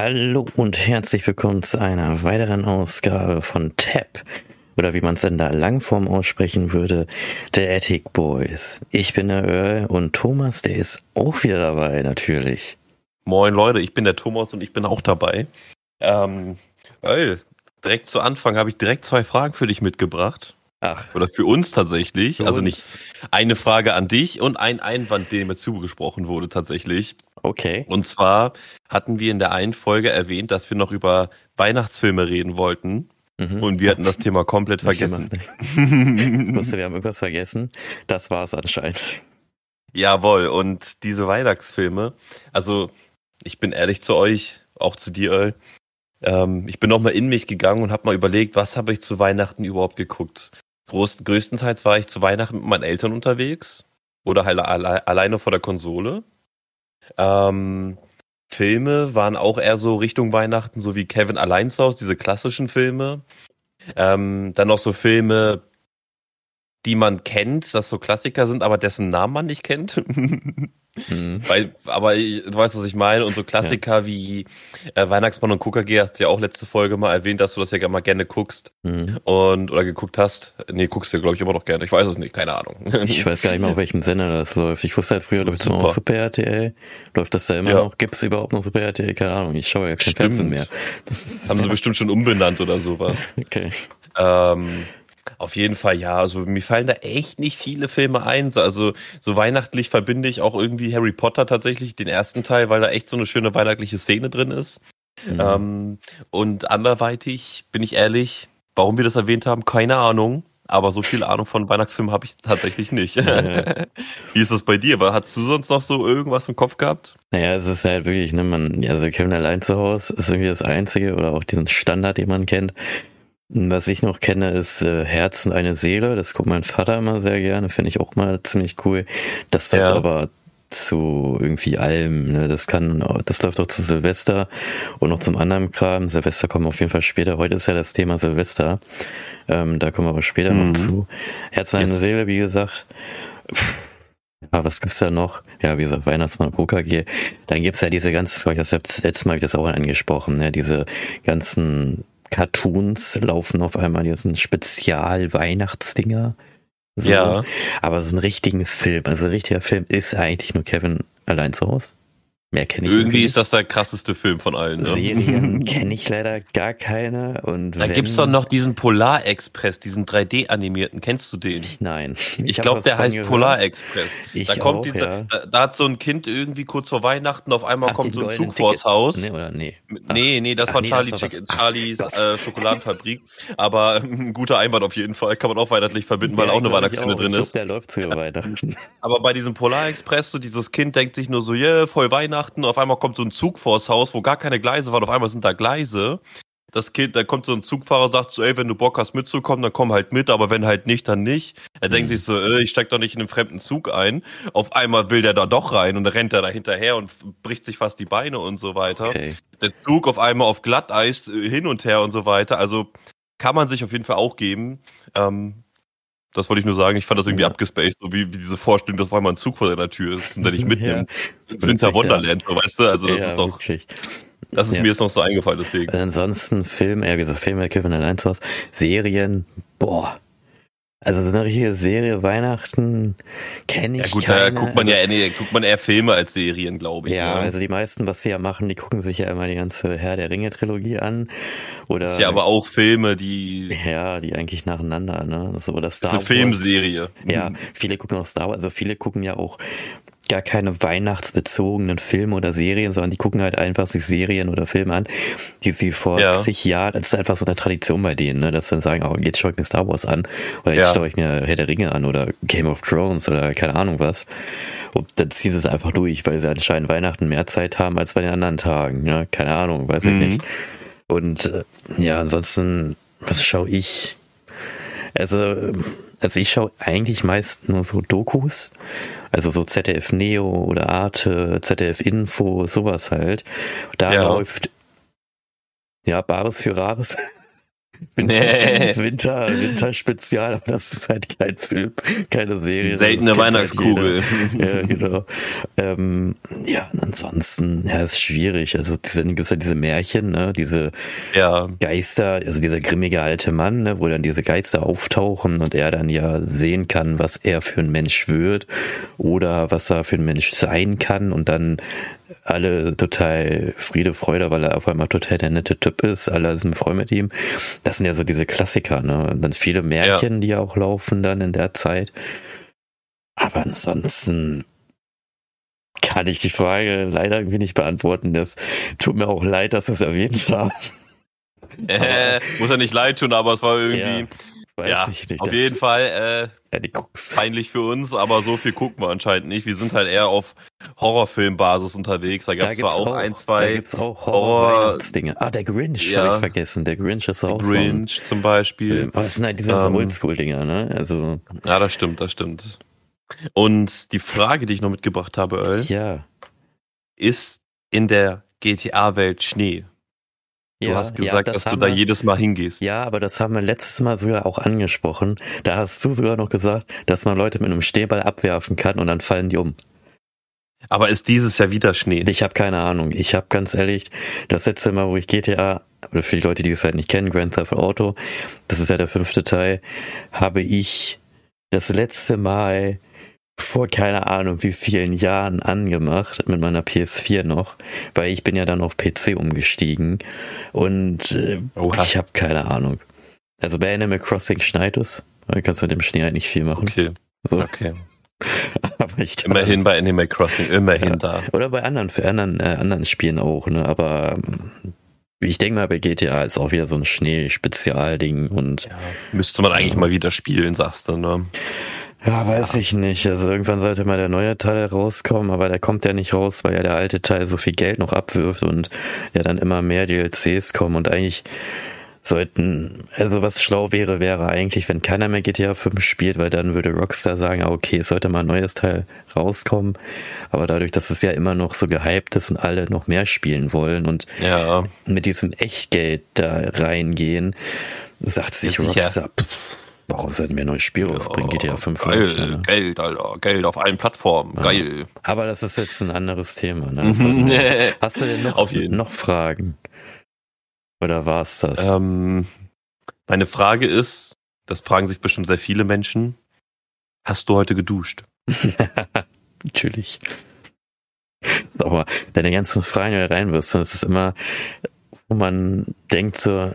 Hallo und herzlich willkommen zu einer weiteren Ausgabe von TAP oder wie man es in der Langform aussprechen würde, der Attic Boys. Ich bin der Earl und Thomas, der ist auch wieder dabei natürlich. Moin Leute, ich bin der Thomas und ich bin auch dabei. Ähm, Earl, direkt zu Anfang habe ich direkt zwei Fragen für dich mitgebracht. Ach. Oder für uns tatsächlich. Für also uns. nicht eine Frage an dich und ein Einwand, dem mir zugesprochen wurde tatsächlich. Okay. Und zwar hatten wir in der einen Folge erwähnt, dass wir noch über Weihnachtsfilme reden wollten. Mhm. Und wir hatten das Thema komplett vergessen. Ich wusste, wir haben irgendwas vergessen. Das war es anscheinend. Jawohl, und diese Weihnachtsfilme, also ich bin ehrlich zu euch, auch zu dir, Earl, ähm, ich bin nochmal in mich gegangen und habe mal überlegt, was habe ich zu Weihnachten überhaupt geguckt. Groß, größtenteils war ich zu Weihnachten mit meinen Eltern unterwegs oder halt alle, alleine vor der Konsole. Ähm, Filme waren auch eher so Richtung Weihnachten, so wie Kevin allein zu Hause, diese klassischen Filme. Ähm, dann noch so Filme, die man kennt, das so Klassiker sind, aber dessen Namen man nicht kennt. Mhm. Weil, aber ich- du weißt, was ich meine. Und so Klassiker wie äh, Weihnachtsmann und KKG hast du ja auch letzte Folge mal erwähnt, dass du das ja immer gerne guckst Mhm. und oder geguckt hast. Nee, guckst du, glaube ich, immer noch gerne. Ich weiß es nicht, keine Ahnung. Ich weiß gar nicht mehr, auf welchem Sender das läuft. Ich wusste halt früher, läuft es immer Super. auf Super RTL. Läuft das da immer Ja. noch? Gibt es überhaupt noch Super RTL? Keine Ahnung. Ich schaue ja kein Stimmt. Fernsehen mehr. Das ist Haben sie ja, bestimmt schon umbenannt oder sowas. okay. Ähm, auf jeden Fall, ja. Also mir fallen da echt nicht viele Filme ein. So- Also so weihnachtlich verbinde ich auch irgendwie Harry Potter tatsächlich, den ersten Teil, weil da echt so eine schöne weihnachtliche Szene drin ist. Mhm. Ähm, und anderweitig, bin ich ehrlich, warum wir das erwähnt haben, keine Ahnung. Aber so viel Ahnung von Weihnachtsfilmen habe ich tatsächlich nicht. Wie ist das bei dir? Aber Hast du sonst noch so irgendwas im Kopf gehabt? Naja, es ist halt wirklich, ne, man, also Kevin allein zu Hause ist irgendwie das Einzige oder auch diesen Standard, den man kennt. Was ich noch kenne, ist äh, Herz und eine Seele. Das guckt mein Vater immer sehr gerne, finde ich auch mal ziemlich cool. Das läuft Ja. aber zu irgendwie allem, ne? Das kann, das läuft auch zu Silvester und noch zum anderen Kram. Silvester kommen auf jeden Fall später. Heute ist ja das Thema Silvester. Ähm, da kommen wir aber später Mhm. noch zu. Herz und eine Yes. Seele, wie gesagt. Ja, was gibt's da noch? Ja, wie gesagt, Weihnachtsmann, KKG. Dann gibt's ja diese ganzen, ich glaube, letztes Mal habe ich das auch angesprochen, ne? diese ganzen Cartoons laufen auf einmal, diesen Spezial-Weihnachtsdinger. So. Ja. Aber so einen richtigen Film, also ein richtiger Film ist eigentlich nur Kevin allein zu Hause. Mehr kenne ich Irgendwie ist das der krasseste Film von allen. Ne? Serien kenne ich leider gar keine. Und Da wenn, gibt's doch noch diesen Polar Express, diesen 3D-animierten. Kennst du den? Nein. Ich, hab glaube, der heißt gehört. Polar Express. Ich da kommt auch, dieser, ja. da, da hat so ein Kind irgendwie kurz vor Weihnachten auf einmal Ach, kommt so ein Zug vors Ticket. Haus. Nee, oder nee. Ach. Nee, nee, das Ach war nee, Charlie das war Charlies äh, Schokoladenfabrik. Aber ein guter Einwand auf jeden Fall. Kann man auch weihnachtlich verbinden, weil Ja, auch eine glaub ich Weihnachtsszene drin ich glaub, ist. Der läuft zu Weihnachten. Aber bei diesem Polar Express, so dieses Kind denkt sich nur so, yeah, voll Weihnachten. Auf einmal kommt so ein Zug vors Haus, wo gar keine Gleise waren. Auf einmal sind da Gleise. Das Kind, da kommt so ein Zugfahrer, sagt so, ey, wenn du Bock hast mitzukommen, dann komm halt mit, aber wenn halt nicht, dann nicht. Er denkt Mhm. sich so, äh, ich steig doch nicht in einen fremden Zug ein. Auf einmal will der da doch rein und rennt er da hinterher und bricht sich fast die Beine und so weiter. Okay. Der Zug auf einmal auf Glatteis äh, hin und her und so weiter. Also kann man sich auf jeden Fall auch geben. Ähm, das wollte ich nur sagen. Ich fand das irgendwie Ja. abgespaced, so wie, wie diese Vorstellung, dass auf einmal ein Zug vor deiner Tür ist und der dich mitnimmt. Ins Winter Wonderland, so, weißt du? Also das ja, ist doch, Wirklich. das ist Ja. mir jetzt noch so eingefallen, deswegen. Ansonsten Film, eher gesagt, Filme, Kevin allein Hause. Serien, boah. Also so eine richtige Serie, Weihnachten, kenne ich Ja gut, keine. da guckt man also, ja eher, guckt man eher Filme als Serien, glaube ich. Ja, ne? also die meisten, was sie ja machen, die gucken sich ja immer die ganze Herr der Ringe-Trilogie an. Oder das ist ja aber auch Filme, die ja, die eigentlich nacheinander, ne? So, oder das ist Star eine Wars. Filmserie. Ja, viele gucken auch Star Wars, also viele gucken ja auch gar keine weihnachtsbezogenen Filme oder Serien, sondern die gucken halt einfach sich Serien oder Filme an, die sie vor Ja. zig Jahren, das ist einfach so eine Tradition bei denen, ne, dass sie dann sagen, oh, jetzt schaue ich mir Star Wars an oder jetzt Ja. schaue ich mir Herr der Ringe an oder Game of Thrones oder keine Ahnung was. Und dann ziehen sie es einfach durch, weil sie anscheinend Weihnachten mehr Zeit haben als bei den anderen Tagen, ja, keine Ahnung, weiß ich Mhm. nicht. Und äh, ja, ansonsten, was schaue ich? Also, also ich schaue eigentlich meist nur so Dokus, also so ZDF Neo oder Arte, ZDF Info, sowas halt. Da Ja. läuft ja Bares für Rares. Winter, Nee. Winter, Winterspezial, aber das ist halt kein Film, keine Serie. Seltene halt Weihnachtskugel. jeder. ja, genau. Ähm, ja, und ansonsten, ja, ist schwierig. Also, diese, gibt's ja diese Märchen, ne, diese ja. Geister, also dieser grimmige alte Mann, ne, wo dann diese Geister auftauchen und er dann ja sehen kann, was er für ein Mensch wird oder was er für ein Mensch sein kann und dann alle total Friede, Freude, weil er auf einmal total der nette Typ ist, alle sind Freunde mit ihm. Das sind ja so diese Klassiker, ne? Und dann viele Märchen, die auch laufen dann in der Zeit. Aber ansonsten kann ich die Frage leider irgendwie nicht beantworten. Das tut mir auch leid, dass es erwähnt haben. Äh, muss ja nicht leid tun, aber es war irgendwie. Weiß Ja, ich nicht. auf das- jeden Fall Ja, die äh, peinlich für uns, aber so viel gucken wir anscheinend nicht. Wir sind halt eher auf Horrorfilmbasis unterwegs. Da gab es zwar auch, ein, Da zwei gibt's auch Horror- Horror-Weihnachtsdinge. Ah, der Grinch Ja. habe ich vergessen. Der Grinch ist auch Grinch zum Beispiel. Aber es sind halt diese so Ähm, Oldschool-Dinger, ne? Also, Ja, das stimmt, das stimmt. Und die Frage, die ich noch mitgebracht habe, Earl, ja. ist in der GTA-Welt Schnee? Du ja, hast ja, gesagt, das dass du da wir- jedes Mal hingehst. Ja, aber das haben wir letztes Mal sogar auch angesprochen. Da hast du sogar noch gesagt, dass man Leute mit einem Schneeball abwerfen kann und dann fallen die um. Aber ist dieses Jahr wieder Schnee? Ich habe keine Ahnung. Ich habe ganz ehrlich, das letzte Mal, wo ich GTA, oder für die Leute, die es halt nicht kennen, Grand Theft Auto, das ist ja der fünfte Teil, habe ich das letzte Mal vor keine Ahnung wie vielen Jahren angemacht, mit meiner PS4 noch, weil ich bin ja dann auf PC umgestiegen und äh, ich habe keine Ahnung. Also bei Animal Crossing schneit es, da kannst du mit dem Schnee halt nicht viel machen. Okay, So, okay. aber ich Immerhin bei Animal Crossing, immerhin Ja. da. Oder bei anderen, für anderen, äh, anderen Spielen auch, ne? Aber ich denke mal, bei GTA ist auch wieder so ein Schnee-Spezialding und Ja, müsste man eigentlich mal wieder spielen, sagst du, ne? Ja, weiß ich nicht. Also irgendwann sollte mal der neue Teil rauskommen, aber der kommt ja nicht raus, weil ja der alte Teil so viel Geld noch abwirft und ja dann immer mehr DLCs kommen und eigentlich sollten, also was schlau wäre, wäre eigentlich, wenn keiner mehr GTA 5 spielt, weil dann würde Rockstar sagen, ah, okay, es sollte mal ein neues Teil rauskommen. Aber dadurch, dass es ja immer noch so gehypt ist und alle noch mehr spielen wollen und Ja, mit diesem Echtgeld da reingehen, sagt sich. Rockstar, pff, warum sollten wir ein neues Spiel rausbringen? GTA 5 Geil, ne? Geld, Alter. Geld auf allen Plattformen. Ja. Geil. Aber das ist jetzt ein anderes Thema. Ne? Nee. Hast du denn noch, noch Fragen? Oder war's das? Ähm, meine Frage ist, das fragen sich bestimmt sehr viele Menschen. Hast du heute geduscht? Natürlich. Sag mal, deine ganzen Fragen, die du reinwirfst, das ist immer, wo man denkt so,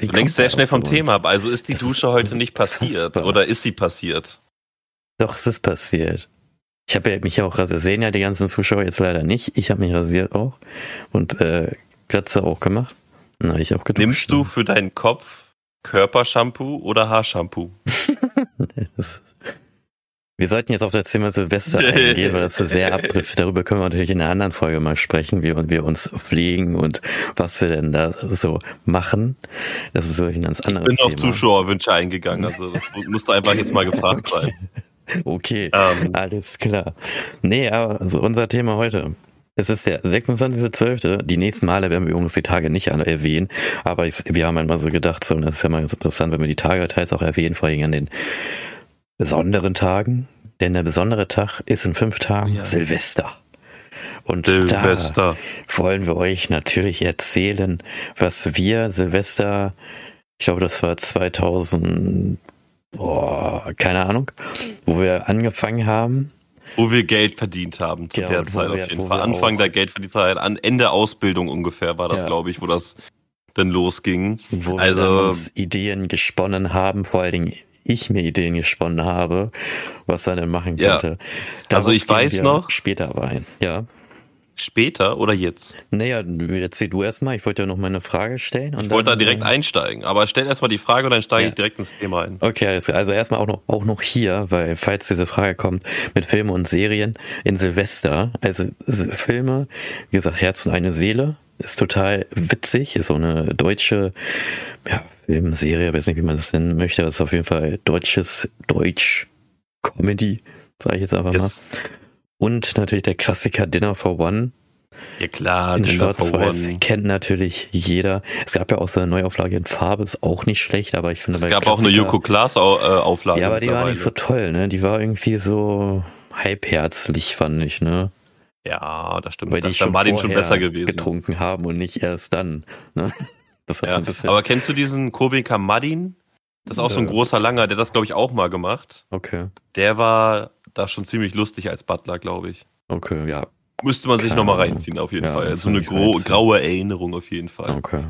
wie Du kommt sehr schnell vom? Thema ab. Also ist die Das Dusche ist heute nicht passiert? unfassbar. Oder ist sie passiert? Doch, es ist passiert. Ich habe ja mich auch rasiert. Sehen ja die ganzen Zuschauer jetzt leider nicht. Ich habe mich rasiert auch und äh, Glatze auch gemacht. Na, ich auch geduscht. Nimmst du für deinen Kopf Körpershampoo oder Haarshampoo? Das ist, wir sollten jetzt auf das Thema Silvester eingehen, weil das sehr abtrifft. Darüber können wir natürlich in einer anderen Folge mal sprechen, wie wir uns pflegen und was wir denn da so machen. Das ist so ein ganz Ich anderes bin auf Thema. Zuschauerwünsche eingegangen. Also das musste einfach jetzt mal gefragt sein. Okay, Ähm, alles klar. Nee, aber also unser Thema heute. Es ist der 26.12. Die nächsten Male werden wir übrigens die Tage nicht alle erwähnen, aber ich, wir haben einmal so gedacht, so, das ist ja mal ganz interessant, wenn wir die Tage teils auch erwähnen, vor allem an den besonderen Tagen. Denn der besondere Tag ist in fünf Tagen Ja. Silvester. Und da Silvester. wollen wir euch natürlich erzählen, was wir Silvester, ich glaube, das war 2000, boah, keine Ahnung, wo wir angefangen haben. Wo wir Geld verdient haben zu Ja, der Zeit wir- auf jeden Fall. Anfang der Geldverdientzeit, an Ende Ausbildung ungefähr war das, Ja. glaube ich, wo das dann losging. wo Also- wir uns Ideen gesponnen haben, vor allen Dingen ich mir Ideen gesponnen habe, was er denn machen Ja. könnte. Also ich weiß noch- Später aber ein. Ja. Später oder jetzt? Naja, erzähl du erstmal. Ich wollte ja noch mal eine Frage stellen. Und Ich wollte da direkt äh, einsteigen. Aber stell erstmal die Frage und dann steige Ja. ich direkt ins Thema ein. Okay. Also erstmal auch noch, auch noch hier, weil falls diese Frage kommt, mit Filmen und Serien in Silvester, also Filme, wie gesagt, Herz und eine Seele, ist total witzig, ist so eine deutsche ja, Filmserie, weiß nicht, wie man das nennen möchte, das ist auf jeden Fall deutsches, Deutsch Comedy, sage ich jetzt einfach mal. Yes. Und natürlich der Klassiker Dinner for One, Ja klar, In Schwarz-Weiß kennt natürlich jeder. Es gab ja auch so eine Neuauflage in Farbe, ist auch nicht schlecht, aber ich finde Es gab auch eine Klassiker- Joko Klaas äh, Auflage. Ja, aber die war nicht so toll, ne? Die war irgendwie so halbherzlich, fand ich, ne? Ja, das stimmt. Weil die da schon war den schon besser gewesen. getrunken haben und nicht erst dann, ne? Das hat so Ja. ein bisschen. Aber kennst du diesen Kobe Kamadin? Das ist auch so ein großer Langer, der das, glaube ich, auch mal gemacht. okay, Der war da schon ziemlich lustig als Butler, glaube ich. okay, ja, Müsste man sich nochmal reinziehen, auf jeden Ja, Fall. So eine graue Erinnerung auf jeden Fall. okay.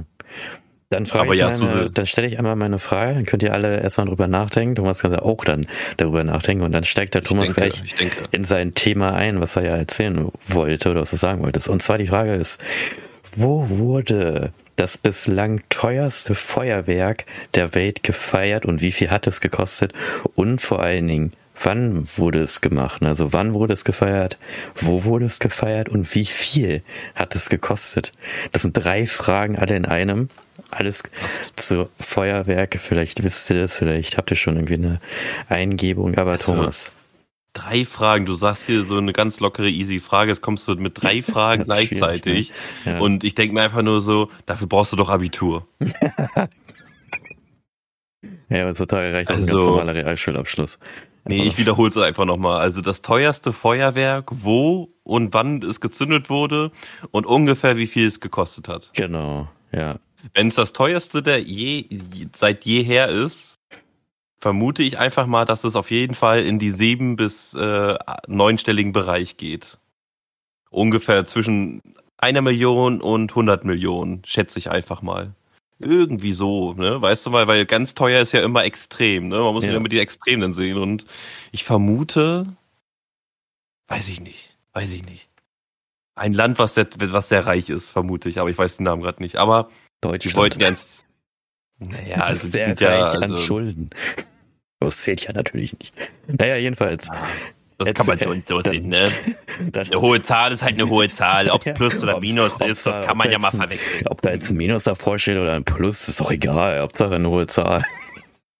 Dann frage ich ja, meine, so eine- dann stelle ich einmal meine Frage, dann könnt ihr alle erstmal drüber nachdenken. Thomas kann ja auch dann darüber nachdenken und dann steigt der Ich Thomas denke, gleich in sein Thema ein, was er ja erzählen wollte oder was du sagen wolltest. Und zwar die Frage ist, wo wurde das bislang teuerste Feuerwerk der Welt gefeiert und wie viel hat es gekostet? Und vor allen Dingen, wann wurde es gemacht? Also wann wurde es gefeiert? Wo wurde es gefeiert? Und wie viel hat es gekostet? Das sind drei Fragen alle in einem. Alles zu Feuerwerke. Vielleicht wisst ihr das, vielleicht habt ihr schon irgendwie eine Eingebung. Aber Also, Thomas, Drei Fragen. Du sagst hier so eine ganz lockere, easy Frage. Jetzt kommst du mit drei Fragen gleichzeitig. ne? Ja. Und ich denke mir einfach nur so, dafür brauchst du doch Abitur. Ja, heutzutage reicht auch ein Also- ganz normaler Realschulabschluss. Nee, Also, ich wiederhole es einfach nochmal. Also das teuerste Feuerwerk, wo und wann es gezündet wurde und ungefähr wie viel es gekostet hat. Genau, ja. Wenn es das teuerste der je, seit jeher ist, vermute ich einfach mal, dass es auf jeden Fall in die sieben bis äh, neunstelligen Bereich geht. Ungefähr zwischen einer Million und 100 Millionen, schätze ich einfach mal. Irgendwie so, ne? Weißt du mal, weil ganz teuer ist ja immer extrem, ne? Man muss ja, Ja. immer die Extremen sehen. Und ich vermute, weiß ich nicht, weiß ich nicht. Ein Land, was sehr, was sehr reich ist, vermute ich, aber ich weiß den Namen gerade nicht. Aber die Deutschland. wollten ja ins. Naja, also sehr sind ja. reich an Also, Schulden. Das zählt ja natürlich nicht. Naja, jedenfalls. das Jetzt, kann man äh, so und so dann- sehen, ne? Eine hohe Zahl ist halt eine hohe Zahl. Ob es Plus oder Minus ist, da- das kann man ja mal verwechseln. ob da jetzt ein Minus davor steht oder ein Plus, ist doch egal. Hauptsache eine hohe Zahl.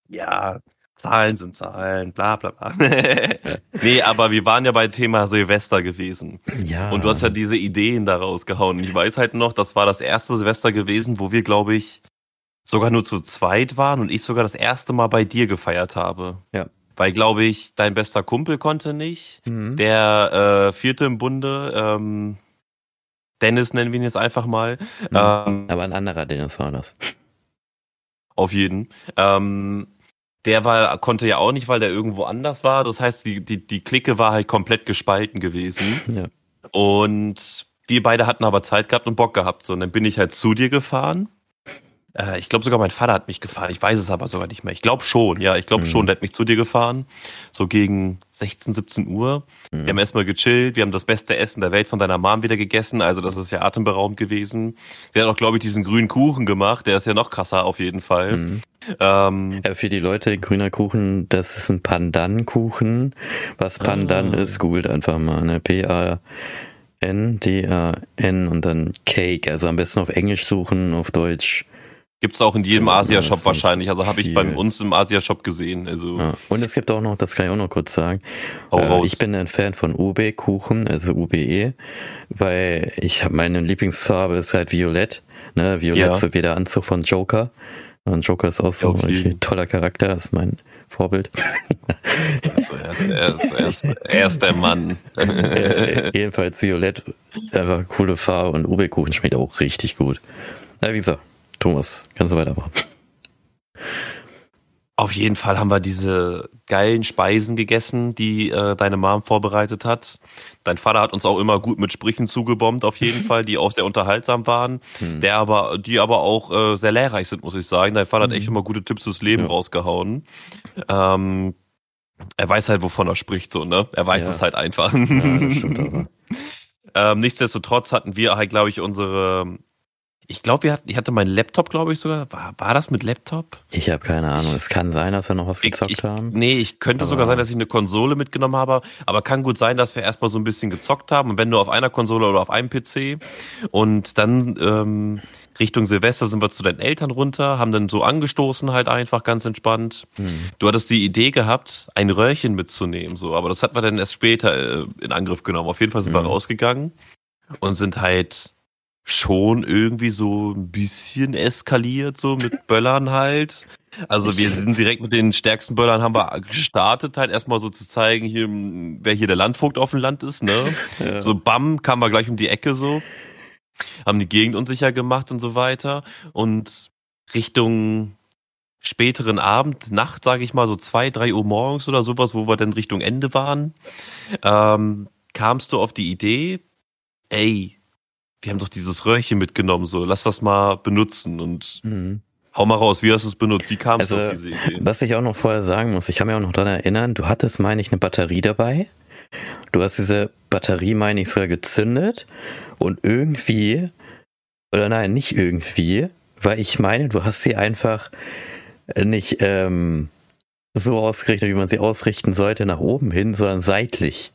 Ja, Zahlen sind Zahlen, bla bla bla. nee, aber wir waren ja bei Thema Silvester gewesen. Ja. Und du hast ja diese Ideen da rausgehauen. Ich weiß halt noch, das war das erste Silvester gewesen, wo wir, glaube ich, sogar nur zu zweit waren und ich sogar das erste Mal bei dir gefeiert habe. Ja. Weil, glaube ich, dein bester Kumpel konnte nicht. Mhm. Der äh, vierte im Bunde, ähm, Dennis nennen wir ihn jetzt einfach mal. Mhm. Ähm, Aber ein anderer Dennis war das. auf jeden. Ähm, der war, konnte ja auch nicht, weil der irgendwo anders war. Das heißt, die, die, die Clique war halt komplett gespalten gewesen. Ja. Und wir beide hatten aber Zeit gehabt und Bock gehabt. So, und dann bin ich halt zu dir gefahren. Äh, ich glaube sogar mein Vater hat mich gefahren. Ich weiß es aber sogar nicht mehr. Ich glaube schon, ja, ich glaube Mhm. schon, der hat mich zu dir gefahren. So gegen 16, 17 Uhr. Mhm. Wir haben erstmal gechillt, wir haben das beste Essen der Welt von deiner Mom wieder gegessen, also das ist ja atemberaubend gewesen. Wir haben auch, glaube ich, diesen grünen Kuchen gemacht, der ist ja noch krasser auf jeden Fall. Mhm. Ähm, Ja, für die Leute, grüner Kuchen, das ist ein Pandan-Kuchen. Was Pandan Ah. ist, googelt einfach mal, ne? P-A-N, D-A-N und dann Cake. Also am besten auf Englisch suchen, auf Deutsch. Gibt's auch in jedem Asia-Shop wahrscheinlich, also habe ich bei uns im Asia-Shop gesehen. Also Ja. Und es gibt auch noch, das kann ich auch noch kurz sagen, äh, ich bin ein Fan von UB-Kuchen, also UBE, weil ich habe meine Lieblingsfarbe ist halt Violett. Ne? Violett, Ja. so wie der Anzug von Joker. Und Joker ist auch so Auf ein toller Charakter, ist mein Vorbild. Also er, ist, er, ist, er, ist, er ist der Mann. äh, jedenfalls Violett, einfach coole Farbe und UB-Kuchen schmeckt auch richtig gut. Na, wie gesagt, Thomas, kannst du weitermachen. Auf jeden Fall haben wir diese geilen Speisen gegessen, die äh, deine Mom vorbereitet hat. Dein Vater hat uns auch immer gut mit Sprüchen zugebombt, auf jeden Fall, die auch sehr unterhaltsam waren, Hm. der aber, die aber auch äh, sehr lehrreich sind, muss ich sagen. Dein Vater hat echt immer gute Tipps fürs Leben Mhm. Ja. rausgehauen. Ähm, er weiß halt, wovon er spricht, so, ne? Er weiß Ja. es halt einfach. Ja, das stimmt aber. ähm, nichtsdestotrotz hatten wir halt, glaube ich, unsere. Ich glaube, wir hatten, ich hatte meinen Laptop, glaube ich, sogar. War, war das mit Laptop? Ich habe keine Ahnung. Es kann sein, dass wir noch was Ich- gezockt ich, haben. Nee, ich könnte Aber- sogar sein, dass ich eine Konsole mitgenommen habe, aber kann gut sein, dass wir erstmal so ein bisschen gezockt haben und wenn nur auf einer Konsole oder auf einem PC und dann ähm, Richtung Silvester sind wir zu deinen Eltern runter, haben dann so angestoßen halt einfach ganz entspannt. Hm. Du hattest die Idee gehabt, ein Röhrchen mitzunehmen, so, aber das hat man dann erst später äh, in Angriff genommen. Auf jeden Fall sind wir Mhm. rausgegangen. und sind halt schon irgendwie so ein bisschen eskaliert, so mit Böllern halt. Also wir sind direkt mit den stärksten Böllern haben wir gestartet, halt erstmal so zu zeigen, hier, wer hier der Landvogt auf dem Land ist, ne? Ja. So bam, kamen wir gleich um die Ecke so. Haben die Gegend unsicher gemacht und so weiter. Und Richtung späteren Abend, Nacht, sage ich mal, so zwei, drei Uhr morgens oder sowas, wo wir dann Richtung Ende waren, ähm, kamst du auf die Idee, ey, wir haben doch dieses Röhrchen mitgenommen, so, lass das mal benutzen und mhm. hau mal raus, wie hast du es benutzt, wie kam es also, auf diese Idee? Was ich auch noch vorher sagen muss, ich kann mich auch noch daran erinnern, du hattest, meine ich, eine Batterie dabei. Du hast diese Batterie, meine ich, sogar gezündet und irgendwie, oder nein, nicht irgendwie, weil ich meine, du hast sie einfach nicht ähm, so ausgerichtet, wie man sie ausrichten sollte, nach oben hin, sondern seitlich.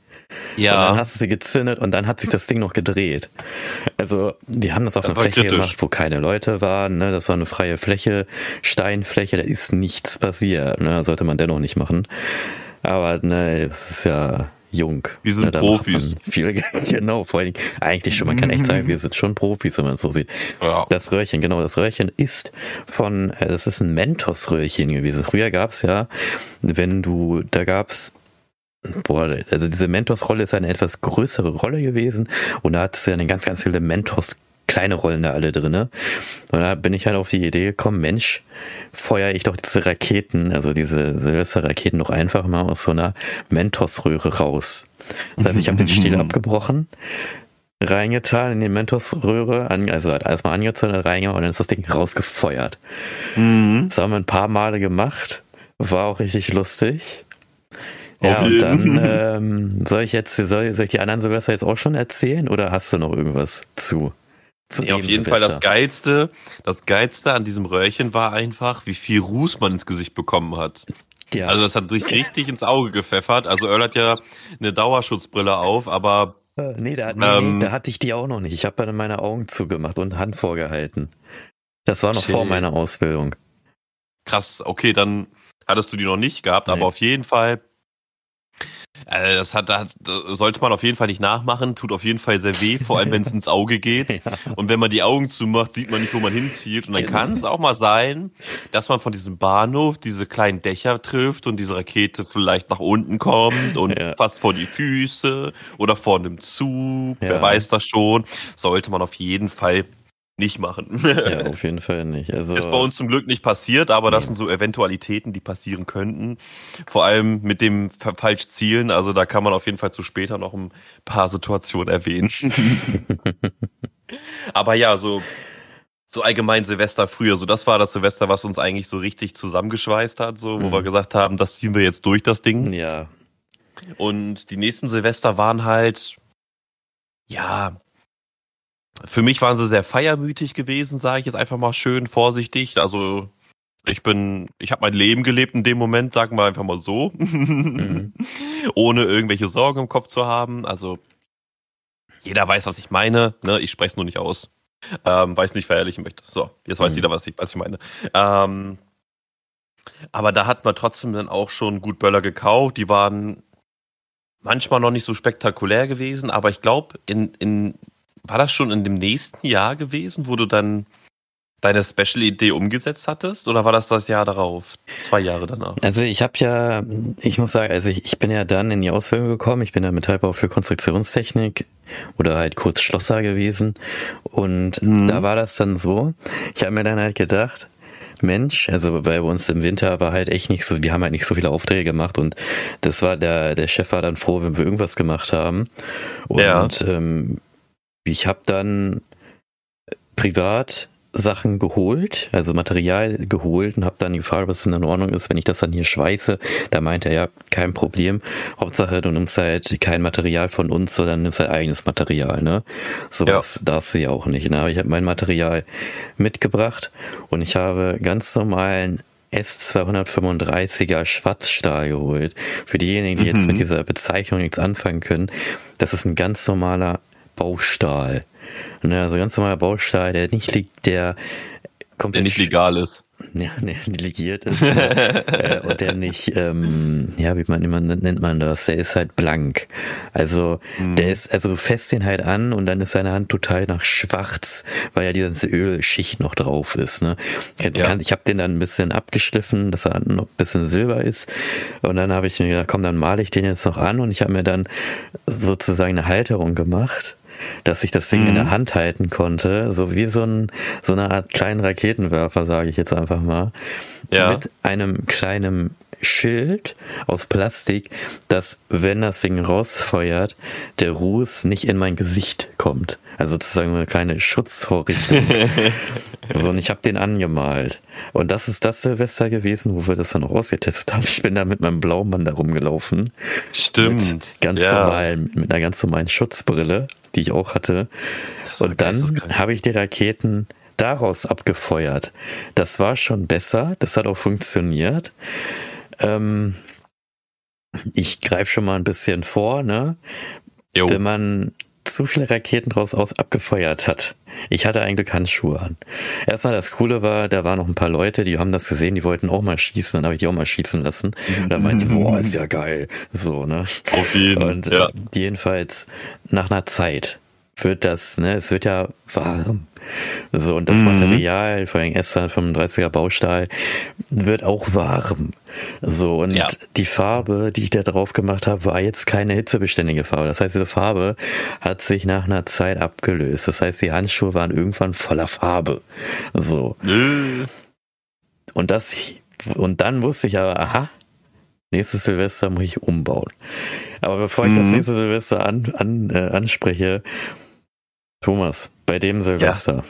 Ja. Und dann hast du sie gezündet und dann hat sich das Ding noch gedreht. Also, wir haben das auf das einer Fläche kritisch. gemacht, wo keine Leute waren, ne? Das war eine freie Fläche, Steinfläche, da ist nichts passiert, ne? Sollte man dennoch nicht machen. Aber ne, es ist ja jung. Wir sind ne, Profis. Viel, genau, vor allen Dingen, eigentlich schon, man kann echt sagen, wir sind schon Profis, wenn man es so sieht. Ja. Das Röhrchen, genau, das Röhrchen ist von, äh, das ist ein Mentos-Röhrchen gewesen. Früher gab es ja, wenn du, da gab es Boah, also diese Mentos-Rolle ist eine etwas größere Rolle gewesen und da hattest du ja eine ganz, ganz viele Mentos kleine Rollen da alle drinne. Und da bin ich halt auf die Idee gekommen, Mensch, feuere ich doch diese Raketen, also diese Silvester-Raketen noch einfach mal aus so einer Mentos-Röhre raus. Das heißt, ich habe den Stiel abgebrochen, reingetan in die Mentos-Röhre, also halt erstmal angezündet, reingehauen und dann ist das Ding rausgefeuert. Mhm. Das haben wir ein paar Male gemacht, war auch richtig lustig. Ja, und dann ähm, soll ich jetzt, soll, soll ich die anderen Silvester jetzt auch schon erzählen oder hast du noch irgendwas zu? zu nee, auf jeden Silvester? Fall das Geilste, das Geilste an diesem Röhrchen war einfach, wie viel Ruß man ins Gesicht bekommen hat. Ja. Also das hat sich richtig ins Auge gepfeffert. Also Earl hat ja eine Dauerschutzbrille auf, aber äh, nee, da, nee, ähm, da hatte ich die auch noch nicht. Ich habe dann meine Augen zugemacht und Hand vorgehalten. Das war noch chill. vor meiner Ausbildung. Krass, okay, dann hattest du die noch nicht gehabt, nee. aber auf jeden Fall äh, das hat, das sollte man auf jeden Fall nicht nachmachen, tut auf jeden Fall sehr weh, vor allem wenn es ins Auge geht. Ja. Und wenn man die Augen zumacht, sieht man nicht, wo man hinzielt. Und dann genau. kann es auch mal sein, dass man von diesem Bahnhof diese kleinen Dächer trifft und diese Rakete vielleicht nach unten kommt und ja. fast vor die Füße oder vor einem Zug, ja. wer weiß das schon. Sollte man auf jeden Fall nicht machen. Ja, auf jeden Fall nicht. Also ist bei uns zum Glück nicht passiert, aber nee. das sind so Eventualitäten, die passieren könnten. Vor allem mit dem falsch Zielen. Also da kann man auf jeden Fall zu später noch ein paar Situationen erwähnen. aber ja, so so allgemein Silvester früher, so das war das Silvester, was uns eigentlich so richtig zusammengeschweißt hat, so wo mhm. wir gesagt haben, das ziehen wir jetzt durch das Ding. Ja. Und die nächsten Silvester waren halt ja, für mich waren sie sehr feiermütig gewesen, sage ich jetzt einfach mal schön vorsichtig. Also ich bin, ich habe mein Leben gelebt in dem Moment, sagen wir einfach mal so, mhm. ohne irgendwelche Sorgen im Kopf zu haben. Also jeder weiß, was ich meine. Ne? Ich spreche es nur nicht aus. Ähm, weiß nicht, verherrlichen möchte. So, jetzt weiß mhm. jeder, was ich, was ich meine. Ähm, aber da hat man trotzdem dann auch schon gut Böller gekauft. Die waren manchmal noch nicht so spektakulär gewesen, aber ich glaube, in, in war das schon in dem nächsten Jahr gewesen, wo du dann deine Special-Idee umgesetzt hattest? Oder war das das Jahr darauf? Zwei Jahre danach? Also ich habe ja, ich muss sagen, also ich, ich bin ja dann in die Ausbildung gekommen. Ich bin ja Metallbau für Konstruktionstechnik oder halt kurz Schlosser gewesen. Und mhm. da war das dann so, ich habe mir dann halt gedacht, Mensch, also bei uns im Winter war halt echt nicht so, wir haben halt nicht so viele Aufträge gemacht und das war der, der Chef war dann froh, wenn wir irgendwas gemacht haben. Und ja. ähm, ich habe dann privat Sachen geholt, also Material geholt und habe dann gefragt, was denn in Ordnung ist, wenn ich das dann hier schweiße. Da meinte er, ja, kein Problem. Hauptsache, du nimmst halt kein Material von uns, sondern nimmst halt eigenes Material, ne? Sowas ja. darfst du ja auch nicht. Ne? Ich habe mein Material mitgebracht und ich habe ganz normalen S235er Schwarzstahl geholt. Für diejenigen, die mhm. jetzt mit dieser Bezeichnung nichts anfangen können, das ist ein ganz normaler Baustahl. Ne, also ganz normaler Baustahl, der nicht liegt, der komplett Der nicht legal ist. Ja, der delegiert ist äh, und der nicht, ähm, ja, wie man immer nennt man das, der ist halt blank. Also mhm. der ist, also du fässt ihn halt an und dann ist seine Hand total nach schwarz, weil ja die ganze Ölschicht noch drauf ist. Ne? Ich, ja. ich habe den dann ein bisschen abgeschliffen, dass er noch ein bisschen silber ist und dann habe ich mir gedacht, komm, dann male ich den jetzt noch an und ich habe mir dann sozusagen eine Halterung gemacht dass ich das Ding mhm. in der mhm. Hand halten konnte, so wie so, ein, so eine Art kleinen Raketenwerfer, sage ich jetzt einfach mal, ja. mit einem kleinen Schild aus Plastik, dass wenn das Ding rausfeuert, der Ruß nicht in mein Gesicht kommt. Also sozusagen eine kleine Schutzvorrichtung. so, und ich habe den angemalt. Und das ist das Silvester gewesen, wo wir das dann auch ausgetestet haben. Ich bin da mit meinem Blaumann da rumgelaufen. Stimmt. Mit ganz ja. normal, mit einer ganz normalen Schutzbrille die ich auch hatte. Und dann habe ich die Raketen daraus abgefeuert. Das war schon besser, das hat auch funktioniert. Ähm, ich greife schon mal ein bisschen vor, ne? Jo. Wenn man zu viele Raketen draus aus abgefeuert hat. Ich hatte eigentlich Handschuhe an. Erstmal das Coole war, da waren noch ein paar Leute, die haben das gesehen, die wollten auch mal schießen, dann habe ich die auch mal schießen lassen. Und dann meinte ich, boah, ist ja geil. So, ne? Auf jeden Und ja. Äh, jedenfalls nach einer Zeit wird das, ne, es wird ja warm. So, und das mhm. Material, vor allem S235er Baustahl, wird auch warm. So, und ja. die Farbe, die ich da drauf gemacht habe, war jetzt keine hitzebeständige Farbe. Das heißt, diese Farbe hat sich nach einer Zeit abgelöst. Das heißt, die Handschuhe waren irgendwann voller Farbe. So. Äh. Und das, und dann wusste ich aber, aha, nächstes Silvester muss ich umbauen. Aber bevor ich mhm. das nächste Silvester an, an, äh, anspreche, Thomas, bei dem Silvester, ja.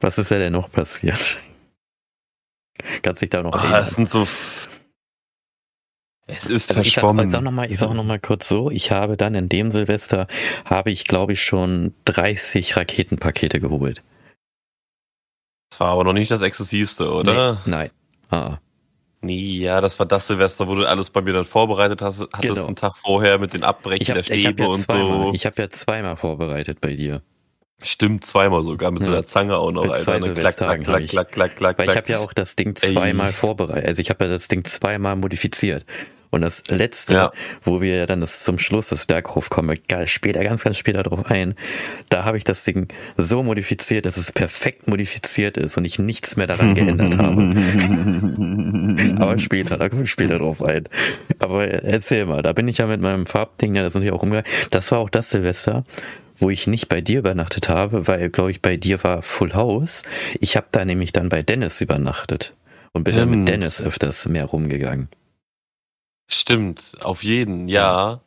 was ist ja denn noch passiert? Kannst dich da noch oh? Das sind so. Es ist also verschwommen. Ich sag, ich sag noch mal, ich sag noch mal kurz so, ich habe dann in dem Silvester habe ich glaube ich schon 30 Raketenpakete geholt. Das war aber noch nicht das exzessivste, oder? Nee, nein. Ah. Nee, ja, das war das Silvester, wo du alles bei mir dann vorbereitet hast, hattest genau. einen Tag vorher mit den Abbrechen hab, der Stäbe und zweimal, so. Ich habe ja zweimal vorbereitet bei dir. Stimmt, zweimal sogar, mit ja. so einer Zange auch noch. Mit zwei Alter. Klack, klack, klack, klack, klack, klack, Weil ich habe ja auch das Ding zweimal vorbereitet. Also ich habe ja das Ding zweimal modifiziert. Und das letzte, ja. wo wir dann das zum Schluss des Berghof kommen, später, ganz, ganz später drauf ein, da habe ich das Ding so modifiziert, dass es perfekt modifiziert ist und ich nichts mehr daran geändert habe. Aber später, da kommen wir später drauf ein. Aber erzähl mal, da bin ich ja mit meinem Farbding, ja, das sind ja auch rumgegangen. Das war auch das Silvester, wo ich nicht bei dir übernachtet habe, weil, glaube ich, bei dir war Full House. Ich habe da nämlich dann bei Dennis übernachtet und bin dann mit. Dennis öfters mehr rumgegangen. Stimmt, auf jeden, ja.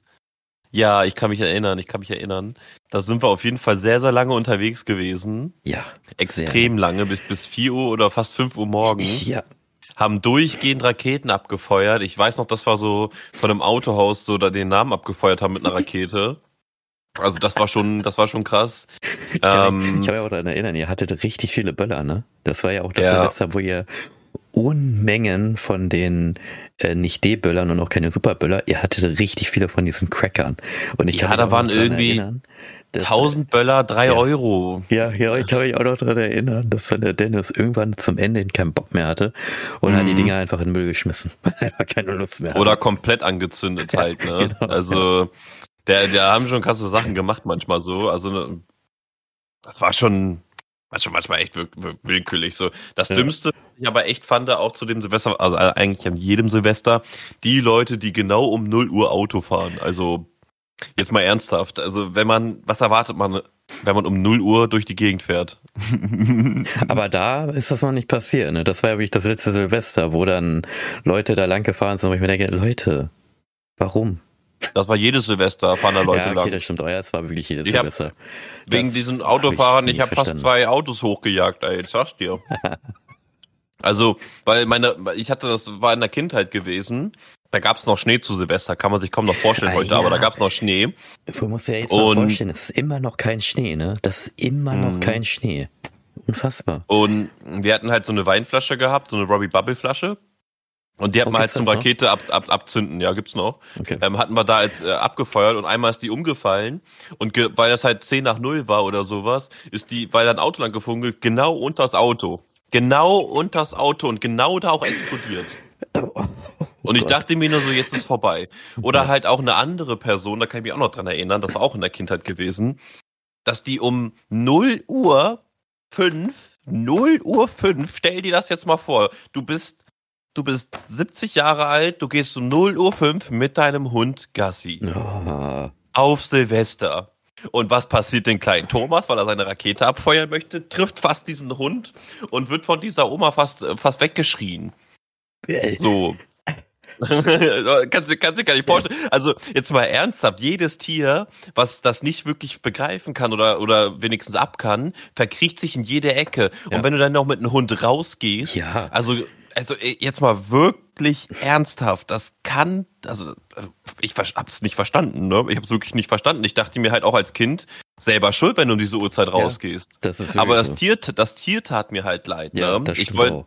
Ja, ich kann mich erinnern, ich kann mich erinnern. Da sind wir auf jeden Fall sehr, sehr lange unterwegs gewesen. Ja. Extrem lange, bis, bis 4 Uhr oder fast 5 Uhr morgens. Ja. Haben durchgehend Raketen abgefeuert. Ich weiß noch, das war so von einem Autohaus so da den Namen abgefeuert haben mit einer Rakete. Also das war schon, das war schon krass. Ich kann, ähm, ich auch daran erinnern, ihr hattet richtig viele Böller, ne? Das war ja auch das ja. Silvester, wo ihr Unmengen von den äh, nicht D-Böllern und auch keine Superböller, ihr hattet richtig viele von diesen Crackern. Und ich ja, da waren irgendwie erinnern, dass, 1000 Böller, 3 ja, Euro. Ja, ja, ich kann mich auch noch daran erinnern, dass dann der Dennis irgendwann zum Ende keinen Bock mehr hatte und mhm. hat die mhm. Dinger einfach in den Müll geschmissen, weil er keine Lust mehr hatte. Oder komplett angezündet halt, ne? Genau, also der, der haben schon krasse Sachen gemacht manchmal so. Also ne, das war schon manchmal, manchmal echt willkürlich so. Das ja. Dümmste, ich aber echt fand, auch zu dem Silvester, also eigentlich an jedem Silvester, die Leute, die genau um 0 Uhr Auto fahren. Also jetzt mal ernsthaft. Also wenn man, was erwartet man, wenn man um 0 Uhr durch die Gegend fährt? aber da ist das noch nicht passiert. Ne? Das war ja wirklich das letzte Silvester, wo dann Leute da lang gefahren sind, wo ich mir denke, Leute, warum? Das war jedes Silvester, fahren da Leute ja, okay, lang. das stimmt. Euer, es war wirklich jedes ich Silvester. wegen das diesen Autofahrern, hab ich, ich habe fast zwei Autos hochgejagt, ey, jetzt sagst dir. also, weil meine, ich hatte, das war in der Kindheit gewesen, da gab's noch Schnee zu Silvester, kann man sich kaum noch vorstellen ah, heute, ja. aber da gab's noch Schnee. Du musst dir ja jetzt und, mal vorstellen, es ist immer noch kein Schnee, ne? Das ist immer noch mhm. kein Schnee. Unfassbar. Und wir hatten halt so eine Weinflasche gehabt, so eine Robbie Bubble Flasche. Und die hatten oh, wir halt zum Rakete ab, ab, abzünden, ja, gibt's noch. Okay. Ähm, hatten wir da jetzt äh, abgefeuert und einmal ist die umgefallen und weil das halt 10 nach 0 war oder sowas, ist die, weil da ein Auto lang gefungelt, genau unter das Auto. genau unter das Auto und genau da auch explodiert. Oh, Und ich dachte mir nur so, jetzt ist vorbei. Oder halt auch eine andere Person, da kann ich mich auch noch dran erinnern, das war auch in der Kindheit gewesen, dass die um 0 Uhr 5, 0 Uhr 5, stell dir das jetzt mal vor, du bist, du bist 70 Jahre alt, du gehst um 0 Uhr 5 mit deinem Hund Gassi Ah, auf Silvester. Und was passiert den kleinen Thomas, weil er seine Rakete abfeuern möchte, trifft fast diesen Hund und wird von dieser Oma fast, äh, fast weggeschrien. So. kannst, du, kannst du gar nicht vorstellen. Also jetzt mal ernsthaft, jedes Tier, was das nicht wirklich begreifen kann oder, oder wenigstens ab kann, verkriecht sich in jede Ecke. Ja. Und wenn du dann noch mit einem Hund rausgehst, Ja. also, also äh, jetzt mal wirklich ernsthaft, das kann, also äh, ich hab's nicht verstanden, ne? Ich hab's wirklich nicht verstanden. Ich dachte mir halt auch als Kind, selber schuld, wenn du um diese Uhrzeit rausgehst. Das ist Aber das Tier, das Tier tat mir halt leid. so. ja, ne? das ich wollte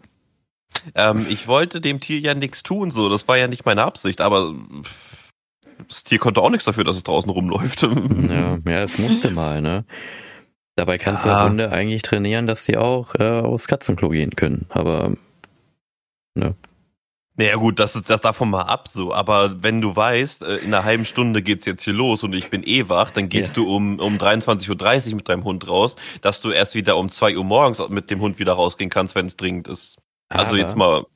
ähm, ich wollte dem Tier ja nichts tun, so. Das war ja nicht meine Absicht, aber das Tier konnte auch nichts dafür, dass es draußen rumläuft. Ja, ja, es musste mal, ne? Dabei kannst Ja. du Hunde eigentlich trainieren, dass die auch äh, aufs Katzenklo gehen können. Aber Naja gut, das ist das davon mal ab so, aber wenn du weißt, äh, in einer halben Stunde geht's jetzt hier los und ich bin eh wach, dann gehst Ja. du um, um 23.30 Uhr mit deinem Hund raus, dass du erst wieder um 2 Uhr morgens mit dem Hund wieder rausgehen kannst, wenn es dringend ist. Also aber, jetzt mal.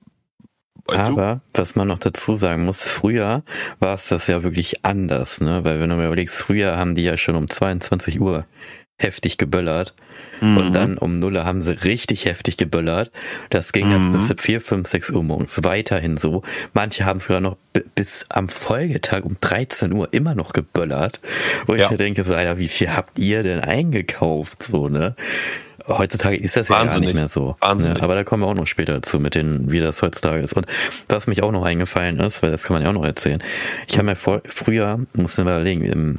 Weißt du? Aber, was man noch dazu sagen muss, früher war es das ja wirklich anders, ne? Weil wenn du mir überlegst, früher haben die ja schon um 22 Uhr heftig geböllert und Mhm. dann um Null haben sie richtig heftig geböllert. Das ging Mhm. jetzt bis 4, 5, 6 Uhr morgens weiterhin so. Manche haben sogar noch bi- bis am Folgetag um 13 Uhr immer noch geböllert. Wo ich Ja. mir denke, so, Alter, wie viel habt ihr denn eingekauft? So, ne? Heutzutage ist das ja gar Wahnsinnig. nicht mehr so. Wahnsinnig. Ne? Aber da kommen wir auch noch später zu, mit den, wie das heutzutage ist. Und was mich auch noch eingefallen ist, weil das kann man ja auch noch erzählen. Ich habe mir vor, früher, muss man überlegen, im,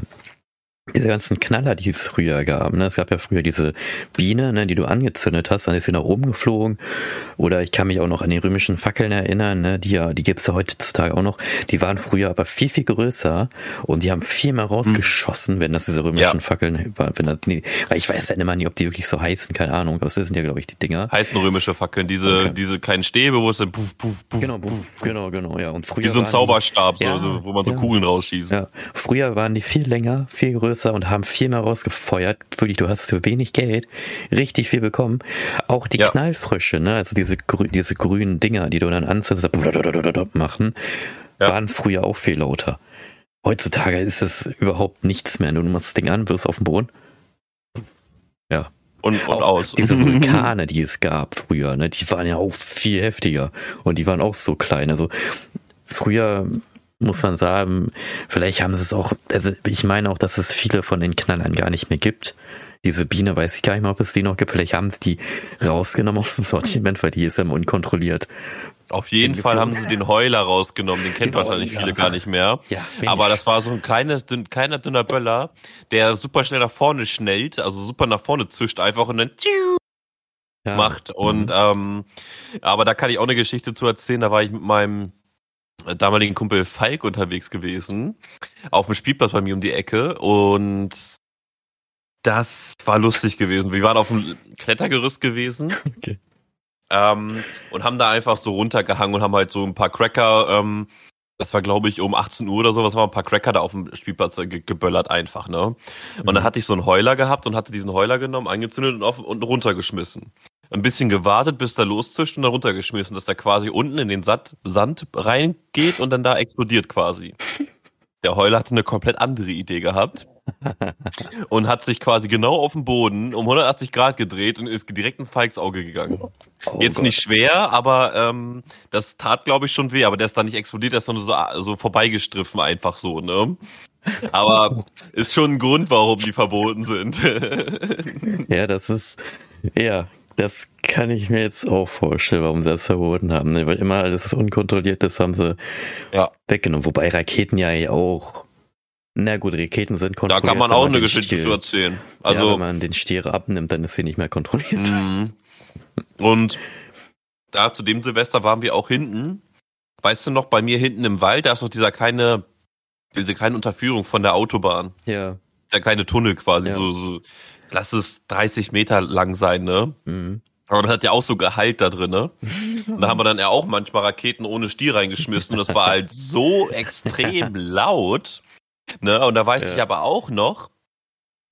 diese ganzen Knaller, die es früher gab. Ne? Es gab ja früher diese Biene, ne, die du angezündet hast, dann ist sie nach oben geflogen. Oder ich kann mich auch noch an die römischen Fackeln erinnern, ne? die ja, die gibt's ja heutzutage auch noch. Die waren früher aber viel, viel größer und die haben viel mehr rausgeschossen, wenn das diese römischen Ja. Fackeln waren. Wenn das, nee, weil ich weiß ja immer nicht, ob die wirklich so heißen, keine Ahnung. Das sind ja, glaube ich, die Dinger. Heißen römische Fackeln, diese, Okay. diese kleinen Stäbe, wo es dann puff, puff, puff, Genau, genau, genau, ja. Und früher wie so ein waren die- Zauberstab, so, Ja, wo man so ja. Kugeln rausschießt. Ja, früher waren die viel länger, viel größer und haben viel mehr rausgefeuert. Wirklich, du hast für wenig Geld richtig viel bekommen. Auch die Ja. Knallfrösche, ne, also diese, grü diese grünen Dinger, die du dann anzündest, machen, Ja. waren früher auch viel lauter. Heutzutage ist es überhaupt nichts mehr. Du machst das Ding an, wirst auf den Boden. Ja. Und, und Auch aus. Diese Vulkane, die es gab früher, ne, die waren ja auch viel heftiger und die waren auch so klein. Also früher muss man sagen, vielleicht haben sie es auch, also ich meine auch, dass es viele von den Knallern gar nicht mehr gibt. Diese Biene weiß ich gar nicht mehr, ob es die noch gibt. Vielleicht haben sie die rausgenommen aus dem Sortiment, weil die ist ja immer unkontrolliert. Auf jeden Fall haben geflogen. sie den Heuler rausgenommen, den kennt Den wahrscheinlich Heuler. viele gar nicht mehr. Ja, Mensch. Aber das war so ein kleines, dünn, kleiner, dünner Böller, der super schnell nach vorne schnellt, also super nach vorne zischt einfach und dann ja. macht. Und Mhm. ähm, aber da kann ich auch eine Geschichte zu erzählen. Da war ich mit meinem damaligen Kumpel Falk unterwegs gewesen, auf dem Spielplatz bei mir um die Ecke und das war lustig gewesen. Wir waren auf dem Klettergerüst gewesen Okay. ähm, und haben da einfach so runtergehangen und haben halt so ein paar Cracker, ähm, das war glaube ich um 18 Uhr oder sowas, haben wir ein paar Cracker da auf dem Spielplatz äh, ge geböllert einfach, ne? Und dann Mhm. hatte ich so einen Heuler gehabt und hatte diesen Heuler genommen, angezündet und, auf, und runtergeschmissen. Ein bisschen gewartet, bis der loszischt und dann runtergeschmissen, dass der quasi unten in den Sand, Sand reingeht und dann da explodiert quasi. Der Heuler hatte eine komplett andere Idee gehabt und hat sich quasi genau auf dem Boden um 180 Grad gedreht und ist direkt ins Falks Auge gegangen. Oh Jetzt Gott. nicht schwer, aber ähm, das tat, glaube ich, schon weh. Aber der ist dann nicht explodiert, der ist dann so, so vorbeigestriffen, einfach so, ne? Aber ist schon ein Grund, warum die verboten sind. Ja, das ist, ja, das kann ich mir jetzt auch vorstellen, warum sie das verboten haben. Ne? Weil immer alles ist unkontrolliert, das haben sie Ja. weggenommen. Wobei Raketen ja eh auch, na gut, Raketen sind da kontrolliert. kann man auch eine den Geschichte zu erzählen. ja, wenn Also, man den Stier abnimmt, dann ist sie nicht mehr kontrolliert. mhm. und da zu dem Silvester waren wir auch hinten. Weißt du noch, bei mir hinten im Wald, da ist noch dieser kleine, diese kleine Unterführung von der Autobahn. Ja. Der kleine Tunnel quasi, Ja. so, so, lass es 30 Meter lang sein, ne? Mhm. Aber das hat ja auch so Gehalt da drin, ne? Und da haben wir dann ja auch manchmal Raketen ohne Stiel reingeschmissen und das war halt so extrem laut. Ne? Und da weiß ja. ich aber auch noch,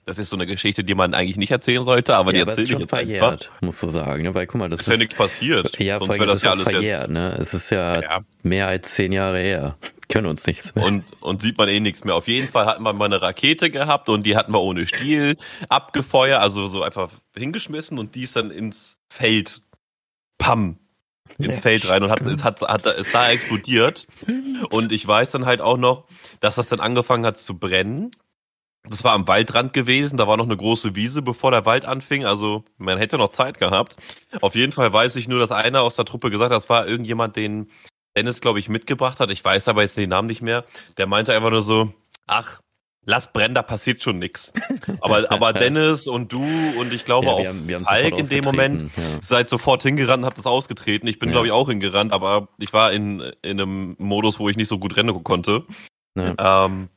das ist so eine Geschichte, die man eigentlich nicht erzählen sollte, aber ja, die erzähle ich jetzt verjährt, einfach. musst du sagen, ne? weil guck mal, das ist, ja nichts passiert. Ja, vor allem das ja alles verjährt, ne? Es ist ja, ja, mehr als zehn Jahre her. Können uns nichts mehr. Und, und sieht man eh nichts mehr. Auf jeden Fall hatten wir mal eine Rakete gehabt und die hatten wir ohne Stiel abgefeuert, also so einfach hingeschmissen und die ist dann ins Feld, pam, ins Feld rein und hat, es hat, hat, ist da explodiert. Und ich weiß dann halt auch noch, dass das dann angefangen hat zu brennen das war am Waldrand gewesen, da war noch eine große Wiese, bevor der Wald anfing, also man hätte noch Zeit gehabt. Auf jeden Fall weiß ich nur, dass einer aus der Truppe gesagt hat, das war irgendjemand, den Dennis, glaube ich, mitgebracht hat. Ich weiß aber jetzt den Namen nicht mehr. Der meinte einfach nur so, ach, lass brennen, da passiert schon nix. Aber, aber Dennis und du und ich glaube ja, auch haben, Falk in dem Moment ja. seid sofort hingerannt und habt das ausgetreten. Ich bin, ja. glaube ich, auch hingerannt, aber ich war in, in einem Modus, wo ich nicht so gut rennen konnte. Ja. Ähm,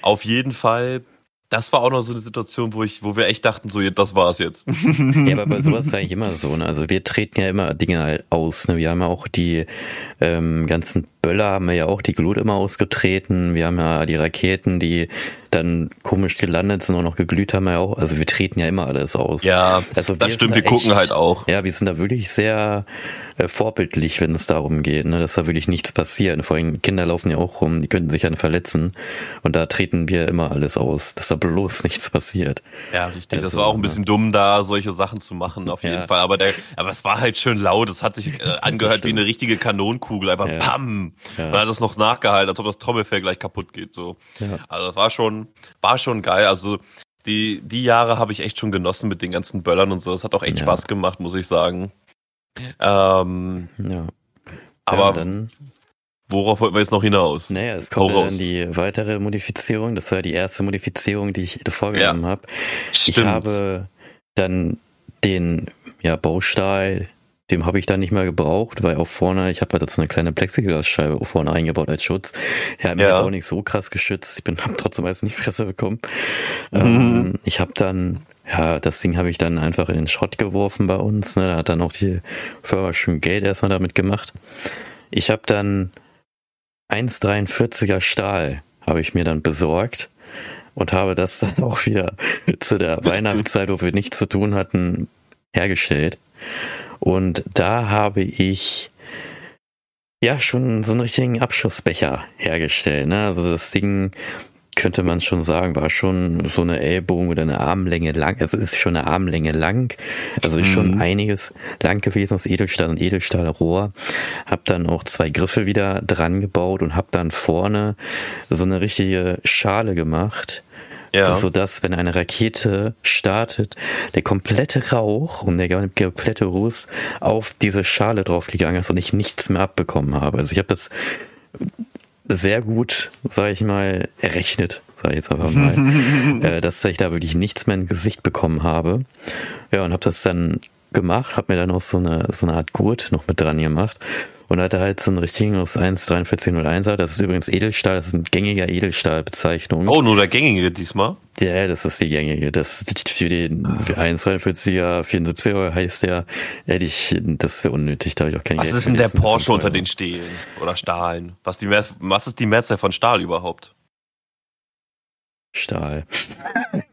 auf jeden Fall, das war auch noch so eine Situation, wo ich, wo wir echt dachten, so, das war's jetzt. Ja, aber bei sowas ist eigentlich immer so, ne? Also wir treten ja immer Dinge halt aus, ne? Wir haben ja auch die ähm, ganzen Böller haben wir ja auch die Glut immer ausgetreten. Wir haben ja die Raketen, die dann komisch gelandet sind und noch geglüht haben wir ja auch. Also wir treten ja immer alles aus. Ja, also das stimmt, wir echt, gucken halt auch. Ja, wir sind da wirklich sehr äh, vorbildlich, wenn es darum geht, ne, dass da wirklich nichts passiert. Vor allem Kinder laufen ja auch rum, die könnten sich dann verletzen. Und da treten wir immer alles aus, dass da bloß nichts passiert. Ja, richtig. Also, das war auch ein bisschen ja. dumm, da solche Sachen zu machen, auf jeden ja. Fall. Aber der, aber es war halt schön laut. Es hat sich äh, angehört wie eine richtige Kanonenkugel. Einfach ja. pam. Ja. Man hat es noch nachgehalten, als ob das Trommelfell gleich kaputt geht. So. Ja. Also das war schon, war schon geil. Also die, die Jahre habe ich echt schon genossen mit den ganzen Böllern und so. Das hat auch echt ja. Spaß gemacht, muss ich sagen. Ähm, ja. Aber ja, dann, worauf wollten wir jetzt noch hinaus? Naja, es kommt dann die weitere Modifizierung. Das war die erste Modifizierung, die ich vorgenommen ja. habe. Ich habe dann den ja, Baustahl, dem habe ich dann nicht mehr gebraucht, weil auch vorne, ich habe halt so eine kleine Plexiglasscheibe vorne eingebaut als Schutz. Ja, hat mir ja. jetzt auch nicht so krass geschützt. Ich bin hab trotzdem alles in die Fresse bekommen. Mhm. Ähm, ich habe dann, ja, das Ding habe ich dann einfach in den Schrott geworfen bei uns. Ne? Da hat dann auch die Firma schön Geld erstmal damit gemacht. Ich habe dann 1,43er Stahl habe ich mir dann besorgt und habe das dann auch wieder zu der Weihnachtszeit, wo wir nichts zu tun hatten, hergestellt. Und da habe ich ja schon so einen richtigen Abschussbecher hergestellt. Ne? Also das Ding könnte man schon sagen, war schon so eine Ellbogen oder eine Armlänge lang. Also es ist schon eine Armlänge lang. Also ist schon mhm. einiges lang gewesen aus Edelstahl und Edelstahlrohr. Hab dann auch zwei Griffe wieder dran gebaut und hab dann vorne so eine richtige Schale gemacht ja. So dass, wenn eine Rakete startet, der komplette Rauch und der komplette Ruß auf diese Schale draufgegangen ist und ich nichts mehr abbekommen habe. Also ich habe das sehr gut, sage ich mal, errechnet, sage ich jetzt einfach mal, äh, dass ich da wirklich nichts mehr ins Gesicht bekommen habe. Ja, und habe das dann gemacht, habe mir dann auch so eine, so eine Art Gurt noch mit dran gemacht und hatte halt so einen richtigen aus 1,4301er. Das ist übrigens Edelstahl, das ist ein gängiger Edelstahlbezeichnung. Oh, nur der gängige diesmal? Ja, das ist die gängige. Das für den 1,43er, 74er heißt der, hätte ich, das wäre unnötig, da habe ich auch kein Was Geld ist denn der Porsche unter den Stehlen oder Stahlen? Was, die, was ist die Mehrzahl von Stahl überhaupt? Stahl.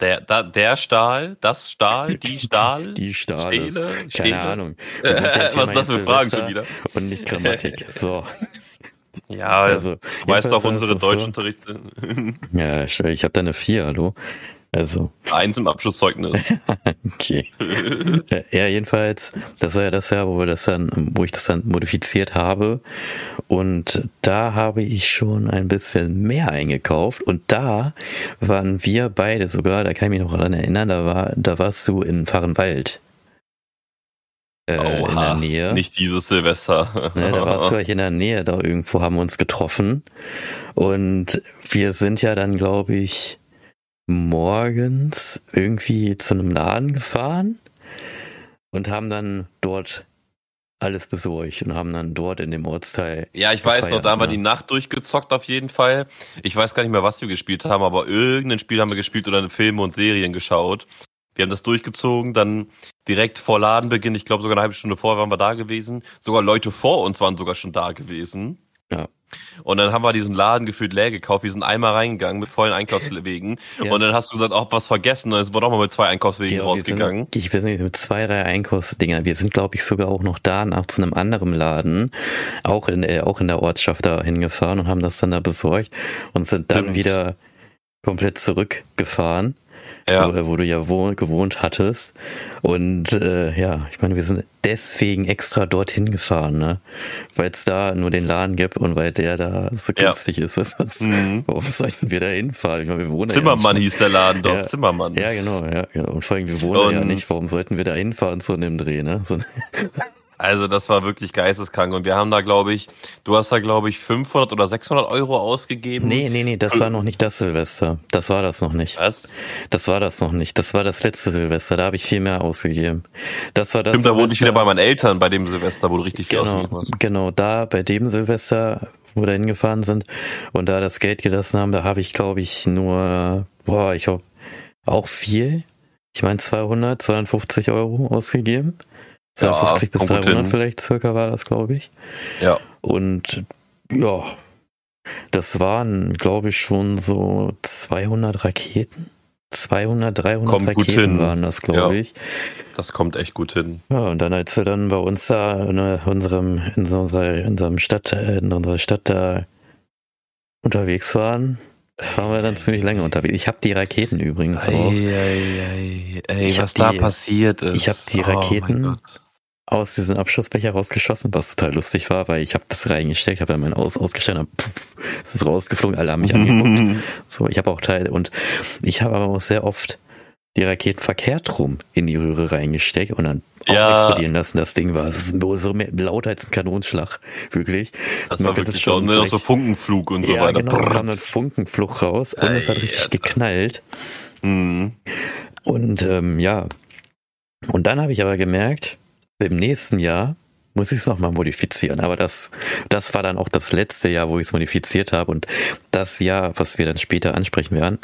Der, da, der Stahl, das Stahl, die Stahl, die Stahl, Stähle, keine Stähle. Ahnung. Was ist das für Fragen schon wieder? Und nicht Grammatik. So. Ja, also, weißt doch unsere Deutschunterrichte. So. Ja, ich, ich habe da eine 4, hallo. Also. Eins im Abschlusszeugnis. okay. ja, jedenfalls, das war ja das Jahr, wo wir das dann, wo ich das dann modifiziert habe. Und da habe ich schon ein bisschen mehr eingekauft. Und da waren wir beide sogar, da kann ich mich noch daran erinnern, da war, da warst du in Fahrenwald. Äh, Oha, in der Nähe. Nicht dieses Silvester. ne, da warst du in der Nähe, da irgendwo haben wir uns getroffen. Und wir sind ja dann, glaube ich, morgens irgendwie zu einem Laden gefahren und haben dann dort alles besorgt und haben dann dort in dem Ortsteil. Ja, ich weiß noch, da haben wir ne? die Nacht durchgezockt auf jeden Fall. Ich weiß gar nicht mehr, was wir gespielt haben, aber irgendein Spiel haben wir gespielt oder Filme und Serien geschaut. Wir haben das durchgezogen, dann direkt vor Ladenbeginn, ich glaube sogar eine halbe Stunde vorher waren wir da gewesen. Sogar Leute vor uns waren sogar schon da gewesen. Ja. Und dann haben wir diesen Laden gefühlt leer gekauft. Wir sind einmal reingegangen mit vollen Einkaufswegen. Ja. Und dann hast du gesagt, auch was vergessen. Und jetzt wurde auch mal mit zwei Einkaufswegen ja, rausgegangen. Sind, ich weiß nicht, mit zwei, drei Einkaufsdinger. Wir sind, glaube ich, sogar auch noch danach zu einem anderen Laden, auch in, äh, auch in der Ortschaft da hingefahren und haben das dann da besorgt und sind dann Stimmt. wieder komplett zurückgefahren ja. wo, du ja wohn, gewohnt hattest. Und äh, ja, ich meine, wir sind deswegen extra dorthin gefahren, ne? Weil es da nur den Laden gibt und weil der da so günstig ja. ist. Was, was, mhm. Warum sollten wir da hinfahren? Ich meine, wir wohnen Zimmermann ja hieß der Laden doch, ja, Zimmermann. Ja, genau, ja, genau. Und vor allem, wir wohnen und ja nicht. Warum sollten wir da hinfahren zu einem Dreh, ne? So, also das war wirklich geisteskrank und wir haben da, glaube ich, du hast da, glaube ich, 500 oder 600 Euro ausgegeben. Nee, nee, nee, das war noch nicht das Silvester. Das war das noch nicht. Was? Das war das noch nicht. Das war das letzte Silvester. Da habe ich viel mehr ausgegeben. Das war das Stimmt, da wurde ich wieder bei meinen Eltern bei dem Silvester, wo du richtig viel genau, ausgegeben hast. Genau, da bei dem Silvester, wo wir da hingefahren sind und da das Geld gelassen haben, da habe ich, glaube ich, nur, boah, ich habe auch viel. Ich meine 200, 250 Euro ausgegeben. 250 ja, bis 300 vielleicht circa war das, glaube ich. Ja. Und ja, das waren, glaube ich, schon so 200 Raketen. 200, 300 kommt Raketen waren das, glaube ja, ich. Das kommt echt gut hin. Ja, und dann, als wir dann bei uns da in unserem, in unserer, in unserem Stadt, in unserer Stadt da unterwegs waren, waren wir dann ziemlich lange unterwegs. Ich habe die Raketen übrigens auch. Ei, ei, ei. Ey, was da passiert ist. Ich habe die oh Raketen aus diesem Abschussbecher rausgeschossen, was total lustig war, weil ich habe das reingesteckt, habe ja mein Aus ausgestellt, und pff, es ist rausgeflogen, alle haben mich angeguckt. So, ich habe auch Teile und ich habe aber auch sehr oft die Raketen verkehrt rum in die Röhre reingesteckt und dann ja. explodieren lassen. Das Ding war so lauter als ein Kanonenschlag, wirklich. Das war wirklich schon, ne, auch so Funkenflug und so ja, weiter. Genau, es kam dann Funkenflug raus und Ei, es hat richtig Alter. geknallt. Mhm. Und ähm, ja, und dann habe ich aber gemerkt, im nächsten Jahr muss ich es nochmal modifizieren. Aber das, das war dann auch das letzte Jahr, wo ich es modifiziert habe. Und das Jahr, was wir dann später ansprechen werden,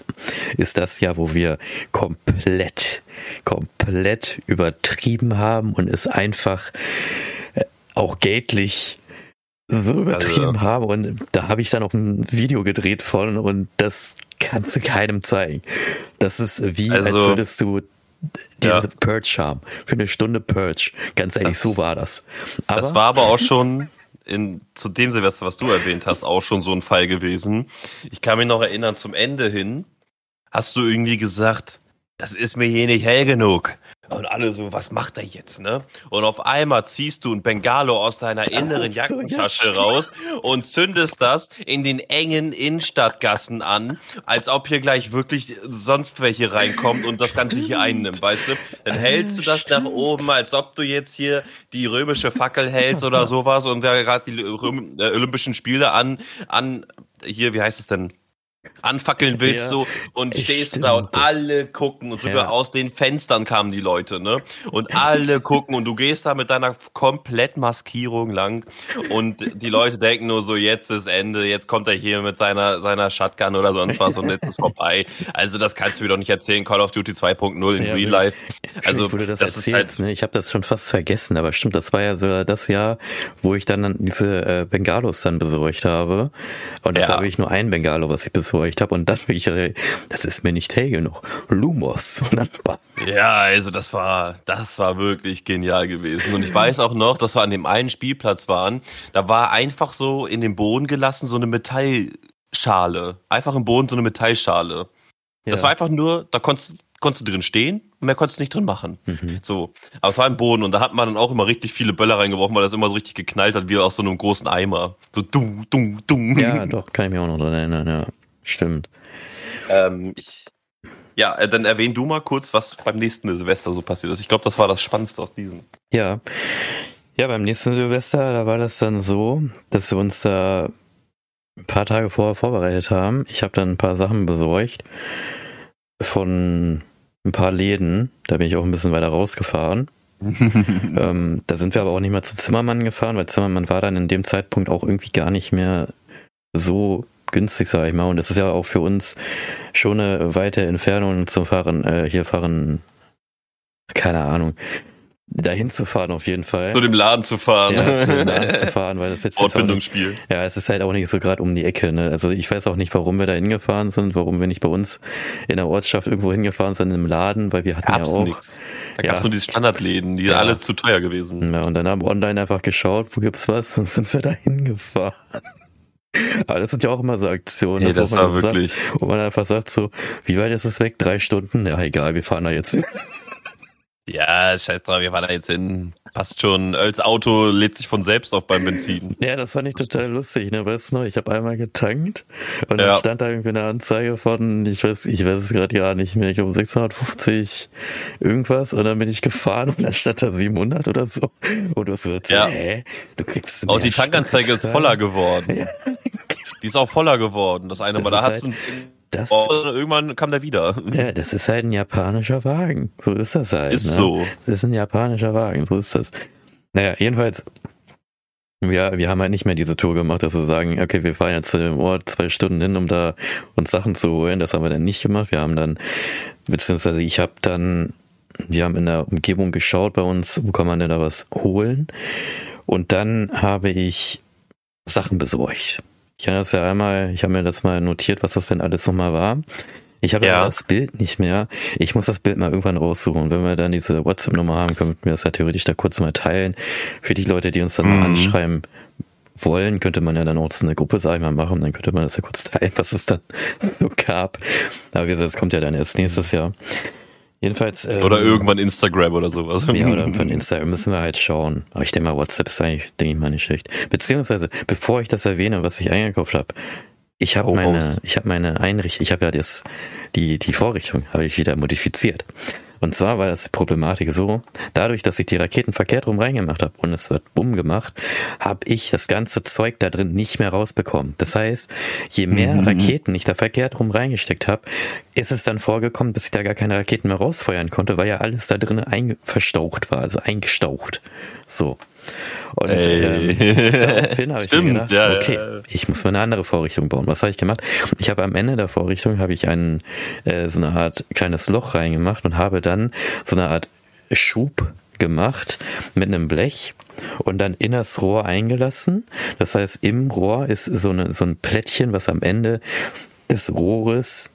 ist das Jahr, wo wir komplett, komplett übertrieben haben und es einfach äh, auch geldlich so übertrieben also, haben. Und da habe ich dann auch ein Video gedreht von und das kannst du keinem zeigen. Das ist wie, also, als würdest du ja. Purge haben. Für eine Stunde Purge. Ganz ehrlich, das, so war das. Aber, das war aber auch schon in, zu dem Silvester, was du erwähnt hast, auch schon so ein Fall gewesen. Ich kann mich noch erinnern, zum Ende hin hast du irgendwie gesagt, das ist mir hier nicht hell genug. Und alle so, was macht er jetzt, ne? Und auf einmal ziehst du ein Bengalo aus deiner inneren Jackentasche raus und zündest das in den engen Innenstadtgassen an, als ob hier gleich wirklich sonst welche reinkommt und das Ganze hier einnimmt, weißt du? Dann hältst du das nach oben, als ob du jetzt hier die römische Fackel hältst oder sowas und da gerade die äh, Olympischen Spiele an, an, hier, wie heißt es denn? Anfackeln willst ja, so und stehst da und alle gucken und sogar ja. aus den Fenstern kamen die Leute, ne? Und alle gucken und du gehst da mit deiner komplett Maskierung lang und die Leute denken nur so, jetzt ist Ende, jetzt kommt er hier mit seiner seiner Shotgun oder sonst was und jetzt ist vorbei. Also das kannst du mir doch nicht erzählen, Call of Duty 2.0 in ja, Real Life. Also wo du das, das erzählst, halt, ne? Ich habe das schon fast vergessen, aber stimmt, das war ja so das Jahr, wo ich dann diese äh, Bengalos dann besorgt habe und das ja. habe ich nur ein Bengalo, was ich besorgt erzeugt habe und dann ich, das ist mir nicht hell genug. Lumos. Ja, also das war, das war wirklich genial gewesen. Und ich weiß auch noch, dass wir an dem einen Spielplatz waren, da war einfach so in den Boden gelassen so eine Metallschale. Einfach im Boden so eine Metallschale. Das ja. war einfach nur, da konntest, konntest du drin stehen und mehr konntest du nicht drin machen. Mhm. So. Aber es war im Boden und da hat man dann auch immer richtig viele Böller reingeworfen, weil das immer so richtig geknallt hat, wie aus so einem großen Eimer. So dumm, dumm, dumm. Ja, doch, kann ich mich auch noch dran erinnern, ja. Stimmt. Ähm, ich, ja, äh, dann erwähn du mal kurz, was beim nächsten Silvester so passiert ist. Ich glaube, das war das Spannendste aus diesem. Ja. Ja, beim nächsten Silvester, da war das dann so, dass wir uns da ein paar Tage vorher vorbereitet haben. Ich habe dann ein paar Sachen besorgt von ein paar Läden. Da bin ich auch ein bisschen weiter rausgefahren. ähm, da sind wir aber auch nicht mehr zu Zimmermann gefahren, weil Zimmermann war dann in dem Zeitpunkt auch irgendwie gar nicht mehr so günstig, sage ich mal. Und das ist ja auch für uns schon eine weite Entfernung zum Fahren, äh, hier fahren keine Ahnung, dahin zu fahren auf jeden Fall. Zu dem Laden zu fahren. Ja, zu dem Laden zu fahren, weil das jetzt, jetzt Outfindungsspiel. Ja, es ist halt auch nicht so gerade um die Ecke. Ne? Also ich weiß auch nicht, warum wir da hingefahren sind, warum wir nicht bei uns in der Ortschaft irgendwo hingefahren sind im Laden, weil wir hatten Gab's ja auch. nix. Da Ja. gab's nur diese Standardläden, die Ja. sind alle zu teuer gewesen. Ja, und dann haben wir online einfach geschaut, wo gibt's was, und sind wir da hingefahren. Aber das sind ja auch immer so Aktionen, wo das man war dann sagt, wirklich. wo man einfach sagt so, wie weit ist es weg? Drei Stunden? Ja, egal, wir fahren da jetzt hin. Ja, scheiß drauf, wir fahren da jetzt hin. Passt schon. Als Auto lädt sich von selbst auf beim Benzin. Ja, das fand ich total lustig, ne? Weißt du noch, ich habe einmal getankt und Ja. dann stand da irgendwie eine Anzeige von, ich weiß, ich weiß es gerade ja nicht mehr, ich glaube 650 irgendwas und dann bin ich gefahren und dann stand da 700 oder so. Und du hast gesagt, Ja. hä? Du kriegst Auch mehr die Tankanzeige ist Stück voller rein. geworden. Ja. Die ist auch voller geworden. Das eine Das Mal, da hat's halt- ein, Das, oh, irgendwann kam der wieder. ja, das ist halt ein japanischer Wagen. So ist das halt. Ist ne? so. Das ist ein japanischer Wagen, so ist das. Naja, jedenfalls, wir, wir haben halt nicht mehr diese Tour gemacht, dass wir sagen, okay, wir fahren jetzt zu dem Ort zwei Stunden hin, um da uns Sachen zu holen. Das haben wir dann nicht gemacht. Wir haben dann, beziehungsweise ich habe dann, wir haben in der Umgebung geschaut bei uns, wo kann man denn da was holen? Und dann habe ich Sachen besorgt. Ich kann das ja einmal, ich habe mir das mal notiert, was das denn alles nochmal war. Ich habe Ja. das Bild nicht mehr. Ich muss das Bild mal irgendwann raussuchen. Wenn wir dann diese WhatsApp-Nummer haben, können wir das ja theoretisch da kurz mal teilen. Für die Leute, die uns dann Mhm. mal anschreiben wollen, könnte man ja dann auch so eine Gruppe, sag ich mal, machen. Dann könnte man das ja kurz teilen, was es dann so gab. Aber wie gesagt, das kommt ja dann erst nächstes Jahr. Jedenfalls. ähm, Oder irgendwann Instagram oder sowas. ja, oder von Instagram müssen wir halt schauen. Aber ich denke mal, WhatsApp ist eigentlich, denke ich mal, nicht schlecht. Beziehungsweise, bevor ich das erwähne, was ich eingekauft habe, ich habe Hau meine, raus. ich habe meine Einrichtung, ich habe ja das, die, die Vorrichtung habe ich wieder modifiziert. Und zwar war das die Problematik so, dadurch, dass ich die Raketen verkehrt rum reingemacht habe und es wird bumm gemacht, habe ich das ganze Zeug da drin nicht mehr rausbekommen. Das heißt, je mehr Mhm. Raketen ich da verkehrt rum reingesteckt habe, ist es dann vorgekommen, dass ich da gar keine Raketen mehr rausfeuern konnte, weil ja alles da drin verstaucht war, also eingestaucht. So. Und ähm, Ey. daraufhin habe ich mir Stimmt, gedacht, ja, okay, ja. ich muss mal eine andere Vorrichtung bauen. Was habe ich gemacht? Ich habe am Ende der Vorrichtung habe ich einen äh, so eine Art kleines Loch reingemacht und habe dann so eine Art Schub gemacht mit einem Blech und dann in das Rohr eingelassen. Das heißt, im Rohr ist so, eine, so ein Plättchen, was am Ende des Rohres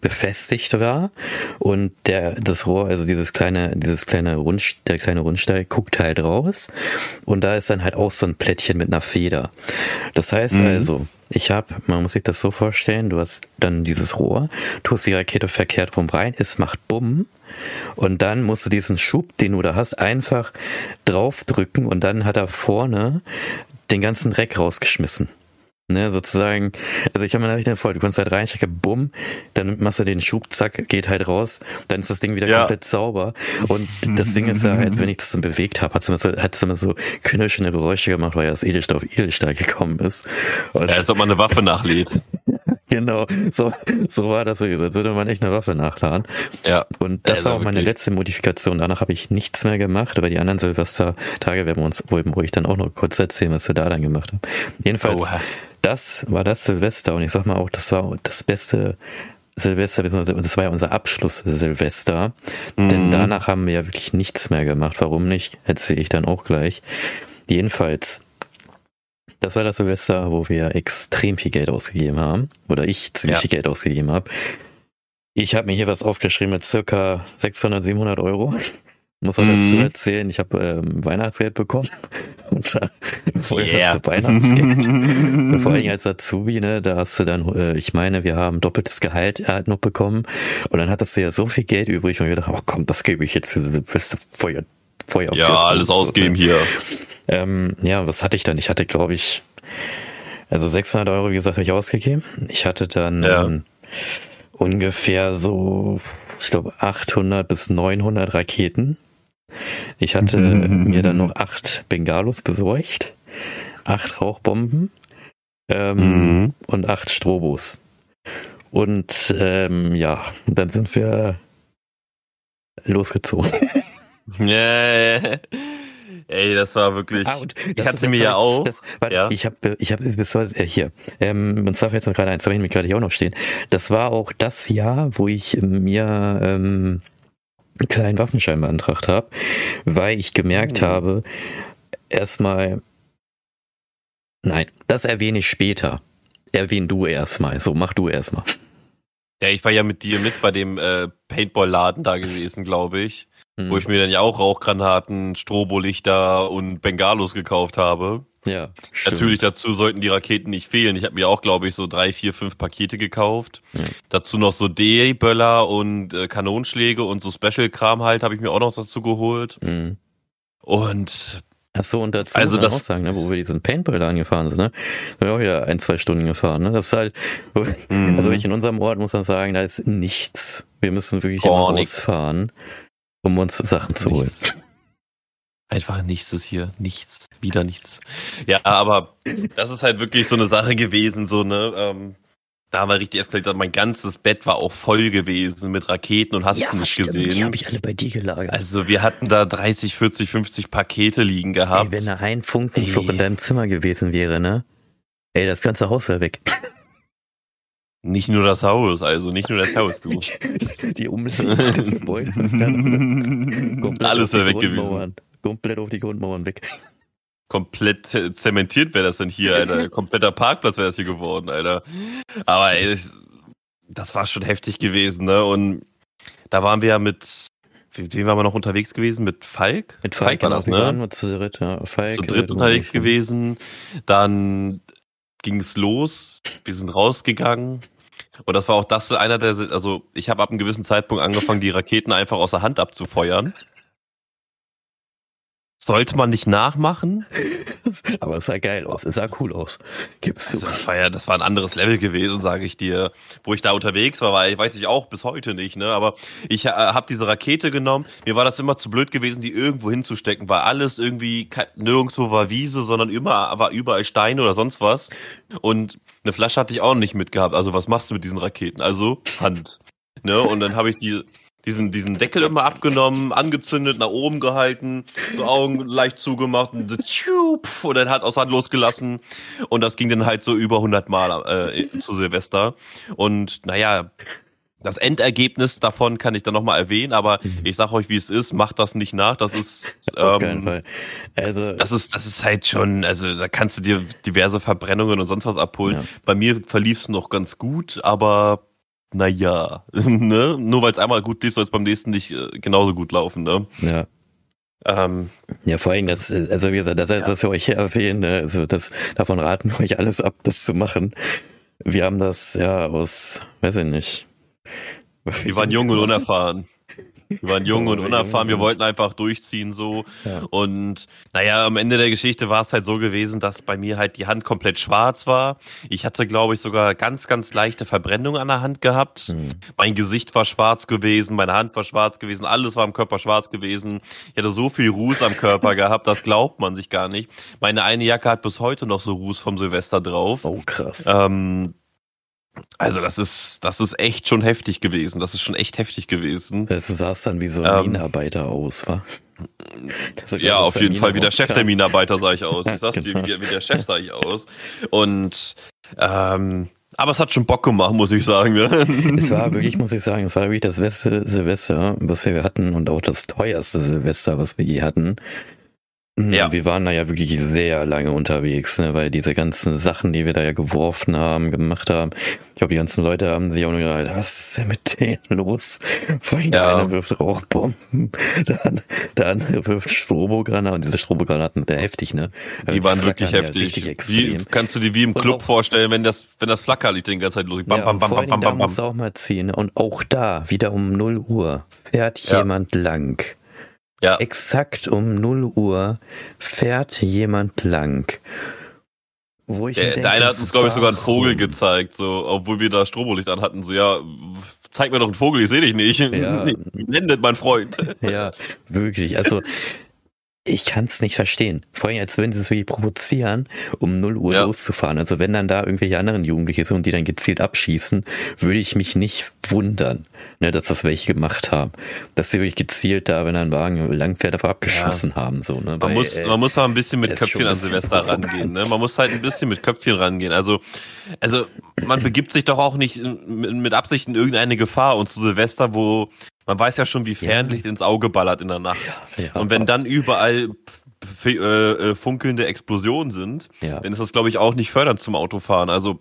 befestigt war. Und der das Rohr also dieses kleine dieses kleine Rund der kleine Rundsteig guckt halt raus. Und da ist dann halt auch so ein Plättchen mit einer Feder. Das heißt Mhm. also ich habe man muss sich das so vorstellen du hast dann dieses Rohr tust die Rakete verkehrt rum rein es macht Bumm. Und dann musst du diesen Schub den du da hast einfach draufdrücken und dann hat er vorne den ganzen Dreck rausgeschmissen Ne, sozusagen, also ich habe mir Nachrichten voll, du kannst halt reinstecken, bumm, dann machst du den Schub, zack, geht halt raus, dann ist das Ding wieder Ja. komplett sauber. Und das Ding ist ja halt, wenn ich das dann bewegt habe, hat es immer so, hat es immer so knirschende Geräusche gemacht, weil ja das Edelstahl auf Edelstahl gekommen ist. Und Ja, als ob man eine Waffe nachlädt. genau, so, so war das so als würde man echt eine Waffe nachladen. Ja. Und das Ja, war auch meine wirklich. letzte Modifikation. Danach habe ich nichts mehr gemacht, aber die anderen Silvestertage werden wir uns, wo wo ich dann auch noch kurz erzählen, was wir da dann gemacht haben. Jedenfalls, Oha. das war das Silvester und ich sag mal auch, das war das beste Silvester, das war ja unser Abschluss Silvester, denn Mhm. danach haben wir ja wirklich nichts mehr gemacht. Warum nicht, erzähle ich dann auch gleich. Jedenfalls, das war das Silvester, wo wir extrem viel Geld ausgegeben haben, oder ich ziemlich Ja. viel Geld ausgegeben habe. Ich habe mir hier was aufgeschrieben mit circa 600, 700 Euro. Muss auch Mhm. dazu erzählen, ich habe ähm, Weihnachtsgeld bekommen. Und da, Yeah. so Weihnachtsgeld. Vor allem als Azubi, ne, da hast du dann, äh, ich meine, wir haben doppeltes Gehalt halt noch bekommen. Und dann hattest du ja so viel Geld übrig und ich gedacht, oh komm, das gebe ich jetzt für diese beste Feuer, Feuer. Ja, alles ausgeben hier. Ähm, ja, was hatte ich dann? Ich hatte, glaube ich, also 600 Euro, wie gesagt, habe ich ausgegeben. Ich hatte dann Ja. ähm, ungefähr so, ich glaube, 800 bis 900 Raketen. Ich hatte mir dann noch acht Bengalos besorgt, acht Rauchbomben ähm, Mhm. und acht Strobos. Und ähm, ja, dann sind wir losgezogen. Yeah. Ey, das war wirklich. Ah, und ich das- hatte das mir war- ja auch. Das, warte, Ja. Ich habe, ich habe bis heute, äh, hier, ähm, und zwar fällt mir gerade eins, da habe ich mir gerade hier auch noch stehen. Das war auch das Jahr, wo ich mir ähm, einen kleinen Waffenschein beantragt habe, weil ich gemerkt Mhm. habe, erstmal, nein, das erwähne ich später. Erwähn du erstmal. So, mach du erstmal. Ja, ich war ja mit dir mit bei dem äh, Paintball-Laden da gewesen, glaube ich. Hm. Wo ich mir dann ja auch Rauchgranaten, Strobolichter und Bengalos gekauft habe. ja, stimmt. Natürlich dazu sollten die Raketen nicht fehlen. Ich habe mir auch, glaube ich, so drei, vier, fünf Pakete gekauft. Ja. Dazu noch so D-Böller und äh, Kanonschläge und so Special-Kram halt habe ich mir auch noch dazu geholt. Hm. Und Ach so, und dazu Also muss man das- auch sagen, ne, wo wir diesen Paintball da angefahren sind, ne? Sind wir auch wieder ein, zwei Stunden gefahren, ne? Das ist halt, Mhm. also ich in unserem Ort muss man sagen, da ist nichts. Wir müssen wirklich immer nichts. Um uns Sachen zu holen. Einfach nichts ist hier. Nichts. Wieder nichts. Ja, aber das ist halt wirklich so eine Sache gewesen, so, ne? Ähm, da haben wir richtig eskaliert. Mein ganzes Bett war auch voll gewesen mit Raketen und hast du nicht gesehen. die habe ich alle bei dir gelagert. Also wir hatten da 30, 40, 50 Pakete liegen gehabt. Ey, wenn da ein Funkenflug in deinem Zimmer gewesen wäre, ne? Ey, das ganze Haus wäre weg. Nicht nur das Haus, also nicht nur das Haus, du. Die umliegenden Gebäude. Alles wäre weg gewesen. Komplett auf die Grundmauern weg. Komplett ze- zementiert wäre das denn hier, Alter. Kompletter Parkplatz wäre das hier geworden, Alter. Aber ey, das, war schon heftig gewesen, ne? Und da waren wir ja mit, wem waren wir noch unterwegs gewesen? Mit Falk? Mit Falk, war genau, das, ne? zu dritt, ja. Falk, Zu dritt du unterwegs gewesen. Dann ging es los. Wir sind rausgegangen. Und das war auch das einer der, also ich habe ab einem gewissen Zeitpunkt angefangen, die Raketen einfach aus der Hand abzufeuern. Sollte man nicht nachmachen. Aber es sah geil aus, es sah cool aus. Gibst du. Also das war ja, das war ein anderes Level gewesen, sage ich dir. Wo ich da unterwegs war, weil weiß ich auch bis heute nicht, ne? Aber ich äh, habe diese Rakete genommen. Mir war das immer zu blöd gewesen, die irgendwo hinzustecken, weil alles irgendwie nirgendwo war Wiese, sondern immer war überall Steine oder sonst was. Und eine Flasche hatte ich auch nicht mitgehabt. Also was machst du mit diesen Raketen? Also Hand, ne? Und dann habe ich die diesen, diesen Deckel immer abgenommen, angezündet, nach oben gehalten, so Augen leicht zugemacht und, so und dann halt aus Hand losgelassen. Und das ging dann halt so über 100 Mal äh, zu Silvester. Und naja, das Endergebnis davon kann ich dann nochmal erwähnen, aber Mhm. ich sag euch, wie es ist, macht das nicht nach. Das ist, Auf keinen ähm, Fall. Also, das ist, das ist halt schon, also da kannst du dir diverse Verbrennungen und sonst was abholen. Ja. Bei mir verlief es noch ganz gut, aber naja, ne? Nur weil es einmal gut lief, soll es beim nächsten nicht äh, genauso gut laufen, ne? ja. Ähm, Ja, vor allem, das, also wie gesagt, das heißt, Ja. dass wir euch hier erwähnen, ne, also das, davon raten wir euch alles ab, das zu machen. Wir haben das ja aus, weiß ich nicht. wir waren jung und unerfahren. Wir waren jung Ja, und unerfahren, wir wollten einfach durchziehen so. Ja. Und naja, am Ende der Geschichte war es halt so gewesen, dass bei mir halt die Hand komplett schwarz war. Ich hatte, glaube ich, sogar ganz, ganz leichte Verbrennung an der Hand gehabt. Hm. Mein Gesicht war schwarz gewesen, meine Hand war schwarz gewesen, alles war am Körper schwarz gewesen. Ich hatte so viel Ruß am Körper gehabt, das glaubt man sich gar nicht. Meine eine Jacke hat bis heute noch so Ruß vom Silvester drauf. Oh, krass. Ähm, also das ist, das ist echt schon heftig gewesen. Das ist schon echt heftig gewesen. Das sah dann wie so ein ähm, Minenarbeiter aus, wa? Ja, auf jeden Fall wie der. Chef der Minenarbeiter sah ich aus. Ich sag's dir, Genau. wie, wie der Chef sah ich aus. Und ähm, aber es hat schon Bock gemacht, muss ich sagen. Ne? Es war wirklich, muss ich sagen, es war wirklich das beste Silvester, was wir hatten und auch das teuerste Silvester, was wir je hatten. Ja. Wir waren da ja wirklich sehr lange unterwegs, ne, weil diese ganzen Sachen, die wir da ja geworfen haben, gemacht haben, ich glaube, die ganzen Leute haben sich auch nur gedacht, was ist denn mit denen los? Der Ja. eine wirft Rauchbomben, der, an- der andere wirft Strobogranaten, und diese Strobogranaten sind ja heftig, ne? Die waren wirklich flackern ja heftig. Richtig Wie, extrem. kannst du dir wie im Club auch- vorstellen, wenn das, wenn das Flackerlied die ganze Zeit los bam, ja, bam, und bam, bam, bam, bam, bam. auch mal ziehen. Und auch da, wieder um 0 Uhr, fährt Ja. jemand lang. Ja, Exakt um 0 Uhr fährt jemand lang. Wo ich der, denke, der eine hat uns, glaube ich, sogar einen Vogel gezeigt, so, obwohl wir da Strobolicht an hatten. So, ja, zeig mir doch einen Vogel, ich sehe dich nicht. Ja. Blendet, mein Freund. Ja, wirklich. Also, ich kann es nicht verstehen. Vor allem, als würden sie es wirklich provozieren, um 0 Uhr Ja. loszufahren. Also, wenn dann da irgendwelche anderen Jugendliche sind und die dann gezielt abschießen, würde ich mich nicht wundern, ne, dass das welche gemacht haben. Dass sie wirklich gezielt da, wenn ein Wagen langfährt, davor abgeschossen haben. So, ne? Man Weil, muss, äh, man muss da ein bisschen mit Köpfchen ein an bisschen Silvester provokant. rangehen. Ne? Man muss halt ein bisschen mit Köpfchen rangehen. Also, also man begibt sich doch auch nicht mit, mit Absicht in irgendeine Gefahr. Und zu Silvester, wo man weiß ja schon, wie Fernlicht ja. ins Auge ballert in der Nacht. Ja, ja. Und wenn dann überall äh, äh, funkelnde Explosionen sind, dann ist das, glaube ich, auch nicht fördernd zum Autofahren. Also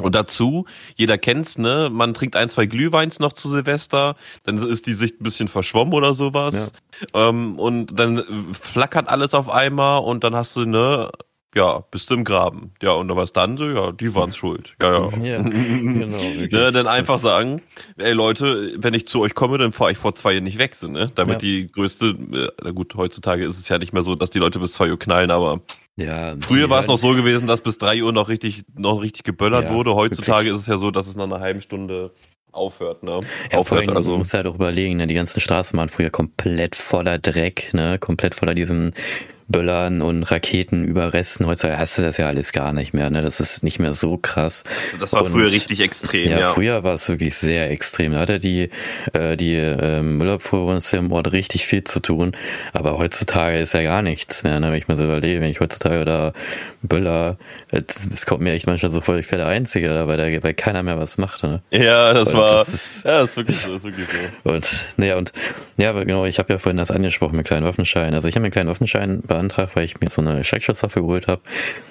und dazu, jeder kennt's, ne? Man trinkt ein, zwei Glühweins noch zu Silvester, dann ist die Sicht ein bisschen verschwommen oder sowas. Ja. Ähm, und dann flackert alles auf einmal und dann hast du, ne, ja, bist du im Graben. Ja, und was dann so? Ja, die waren's schuld. Ja, ja. ja genau. ne, dann einfach sagen, ey Leute, wenn ich zu euch komme, dann fahre ich vor zwei Uhr nicht weg, so, ne? Damit ja. die größte, äh, na gut, heutzutage ist es ja nicht mehr so, dass die Leute bis zwei Uhr knallen, aber ja, früher war es noch so gewesen, dass bis drei Uhr noch richtig, noch richtig geböllert ja, wurde. Heutzutage wirklich. ist es ja so, dass es nach einer halben Stunde aufhört, ne? Ja, aufhört, allem, also. Du musst halt auch überlegen, ne? Die ganzen Straßen waren früher komplett voller Dreck, ne? Komplett voller diesen Böllern und Raketenüberresten. Heutzutage hast du das ja alles gar nicht mehr. Ne? Das ist nicht mehr so krass. Also das war und, früher richtig extrem. Ja, ja, früher war es wirklich sehr extrem. Da hatte die, äh, die äh, Müllabfuhr bei uns im Ort richtig viel zu tun. Aber heutzutage ist ja gar nichts mehr. Ne? Wenn ich mir so überlege, wenn ich heutzutage da Böller, es kommt mir echt manchmal so vor, ich wäre der Einzige da, weil, da, weil keiner mehr was macht. Ne? Ja, das und war, das ist, ja, das ist wirklich so, das ist wirklich so. Und, naja, und, ja, genau, ich habe ja vorhin das angesprochen mit kleinen Waffenschein. Also ich habe einen kleinen Waffenschein bei beantragt, weil ich mir so eine Schreckschusswaffe geholt habe,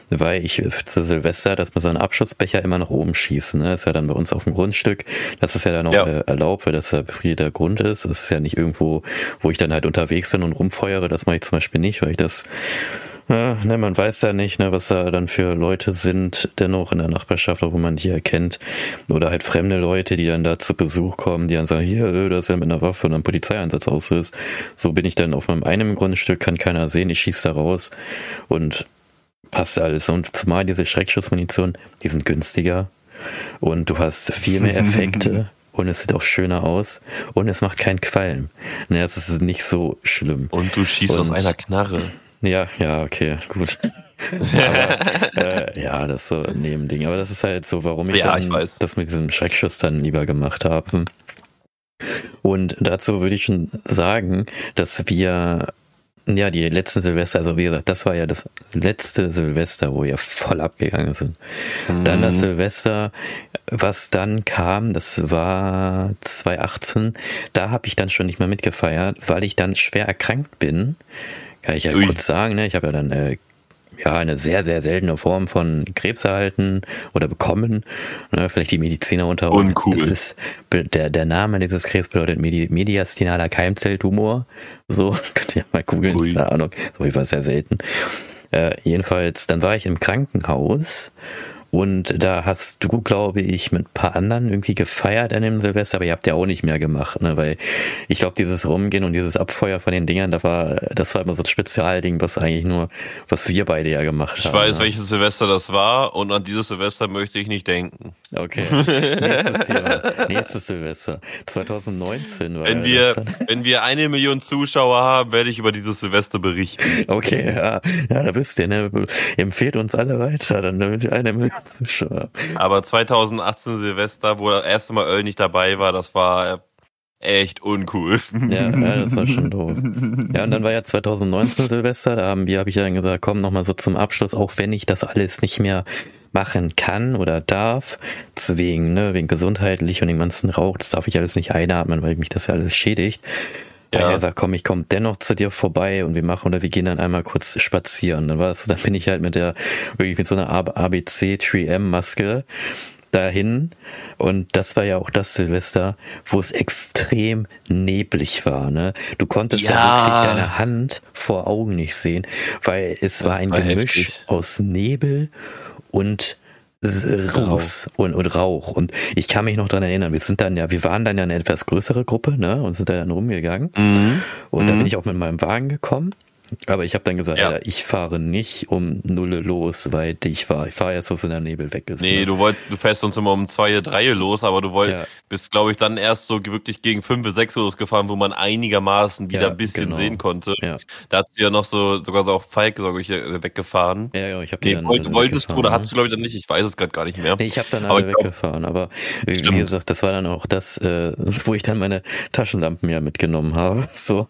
weil ich zu Silvester, dass man so einen Abschussbecher immer nach oben schießt. Ne? Ist ja dann bei uns auf dem Grundstück. Das ist ja dann auch ja. Äh, erlaubt, weil das ja befriedeter Grund ist. Es ist ja nicht irgendwo, wo ich dann halt unterwegs bin und rumfeuere. Das mache ich zum Beispiel nicht, weil ich das ja, ne, man weiß ja nicht, ne, was da dann für Leute sind, dennoch in der Nachbarschaft, wo man die erkennt. Oder halt fremde Leute, die dann da zu Besuch kommen, die dann sagen, hier, äh, das ist ja mit einer Waffe und einem Polizeieinsatz auslöst. So bin ich dann auf meinem einem Grundstück, kann keiner sehen, ich schieße da raus und passt alles. Und zumal diese Schreckschussmunition, die sind günstiger und du hast viel mehr Effekte. und es sieht auch schöner aus und es macht keinen Qualm. Ne, es ist nicht so schlimm. Und du schießt und, aus einer Knarre. Ja, ja, okay, gut. Aber, äh, ja, das ist so ein Nebending. Aber das ist halt so, warum ich, ja, dann ich das mit diesem Schreckschuss dann lieber gemacht habe. Und dazu würde ich schon sagen, dass wir ja, die letzten Silvester, also wie gesagt, das war ja das letzte Silvester, wo wir voll abgegangen sind. Mhm. Dann das Silvester, was dann kam, das war 2018, da habe ich dann schon nicht mehr mitgefeiert, weil ich dann schwer erkrankt bin. Kann ich ja Ui. kurz sagen, ne? Ich habe ja dann äh, ja eine sehr, sehr seltene Form von Krebs erhalten oder bekommen. Ne? Vielleicht die Mediziner unter uns. Uncool. Das ist der, der Name dieses Krebs bedeutet Medi mediastinaler Keimzelltumor. So, könnt ihr mal googeln, keine Ahnung. So, ich war sehr selten. Äh, jedenfalls, dann war ich im Krankenhaus und da hast du, glaube ich, mit ein paar anderen irgendwie gefeiert an dem Silvester, aber ihr habt ja auch nicht mehr gemacht, ne? Weil ich glaube, dieses Rumgehen und dieses Abfeuer von den Dingern, da war, das war immer so ein Spezialding, was eigentlich nur, was wir beide ja gemacht ich haben. Ich weiß, ne? welches Silvester das war und an dieses Silvester möchte ich nicht denken. Okay. nächstes Jahr. Nächstes Silvester. 2019 war wenn wir, wenn wir eine Million Zuschauer haben, werde ich über dieses Silvester berichten. Okay, ja. Ja, da wisst ihr, ne? Empfehlt uns alle weiter, dann eine Million aber 2018 Silvester, wo das erste Mal Earl nicht dabei war, das war echt uncool. Ja, ja, das war schon doof. Ja, und dann war ja 2019 Silvester, da haben wir, habe ich dann gesagt, komm nochmal so zum Abschluss, auch wenn ich das alles nicht mehr machen kann oder darf, wegen, ne, wegen gesundheitlich und dem ganzen Rauch, das darf ich alles nicht einatmen, weil mich das ja alles schädigt. Ja. Er sagt, komm, ich komme dennoch zu dir vorbei und wir machen oder wir gehen dann einmal kurz spazieren. Dann war es dann bin ich halt mit der, wirklich mit so einer ABC 3M Maske dahin und das war ja auch das Silvester, wo es extrem neblig war. Ne? Du konntest ja. ja wirklich deine Hand vor Augen nicht sehen, weil es war ein war Gemisch heftig. aus Nebel und Ruß und, und Rauch. Und ich kann mich noch dran erinnern, wir sind dann ja, wir waren dann ja eine etwas größere Gruppe, ne, und sind dann rumgegangen. Mhm. Und mhm. da bin ich auch mit meinem Wagen gekommen. Aber ich habe dann gesagt, ja. Alter, ich fahre nicht um Nulle los, weil ich fahre, ich fahre erst, was in der Nebel weg ist. Nee, ne? du wollt, du fährst uns immer um zwei, drei los, aber du wollt, ja. bist, glaube ich, dann erst so wirklich gegen fünf, sechs losgefahren, wo man einigermaßen wieder ja, ein bisschen genau. sehen konnte. Ja. Da hast du ja noch so, sogar so auch Falk, sag ich, weggefahren. Ja, ja, ich habe nee, dann wollt, Wolltest du oder hattest du, glaube ich, dann nicht, ich weiß es gerade gar nicht mehr. Nee, ich habe dann alle weggefahren, aber wie stimmt. gesagt, das war dann auch das, äh, wo ich dann meine Taschenlampen ja mitgenommen habe, so,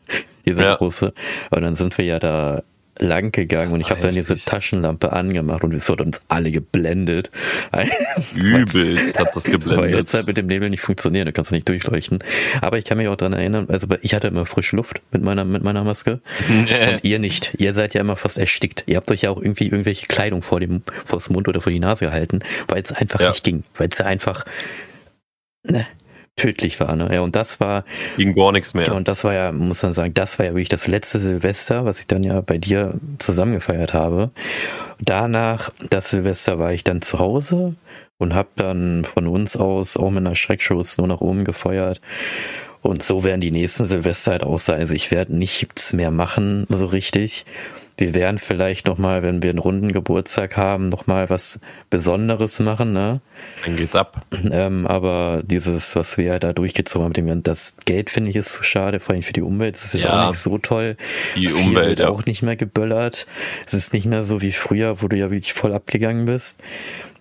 diese ja. große. Und dann sind wir ja da lang gegangen und ich habe dann diese Taschenlampe angemacht und es hat uns alle geblendet. Übelst hat das geblendet. Weil jetzt halt mit dem Nebel nicht funktionieren, da kannst du nicht durchleuchten. Aber ich kann mich auch daran erinnern, also ich hatte immer frische Luft mit meiner, mit meiner Maske und ihr nicht. Ihr seid ja immer fast erstickt. Ihr habt euch ja auch irgendwie irgendwelche Kleidung vor dem, vors Mund oder vor die Nase gehalten, weil es einfach ja. nicht ging. Weil es einfach, ne, tödlich war. Ne? Ja, und das war. Ging gar nichts mehr. Und das war ja, muss man sagen, das war ja wirklich das letzte Silvester, was ich dann ja bei dir zusammen gefeiert habe. Danach, das Silvester, war ich dann zu Hause und habe dann von uns aus auch mit einer Schreckschuss nur nach oben gefeuert. Und so werden die nächsten Silvester halt auch sein. Also ich werde nichts mehr machen, so richtig. Wir werden vielleicht nochmal, wenn wir einen runden Geburtstag haben, nochmal was Besonderes machen, ne? Dann geht's ab. Ähm, aber dieses, was wir da durchgezogen haben, dem, das Geld finde ich ist zu schade, vor allem für die Umwelt. Das ist jetzt ja, auch nicht so toll. Die Viel Umwelt ja. auch nicht mehr geböllert. Es ist nicht mehr so wie früher, wo du ja wirklich voll abgegangen bist.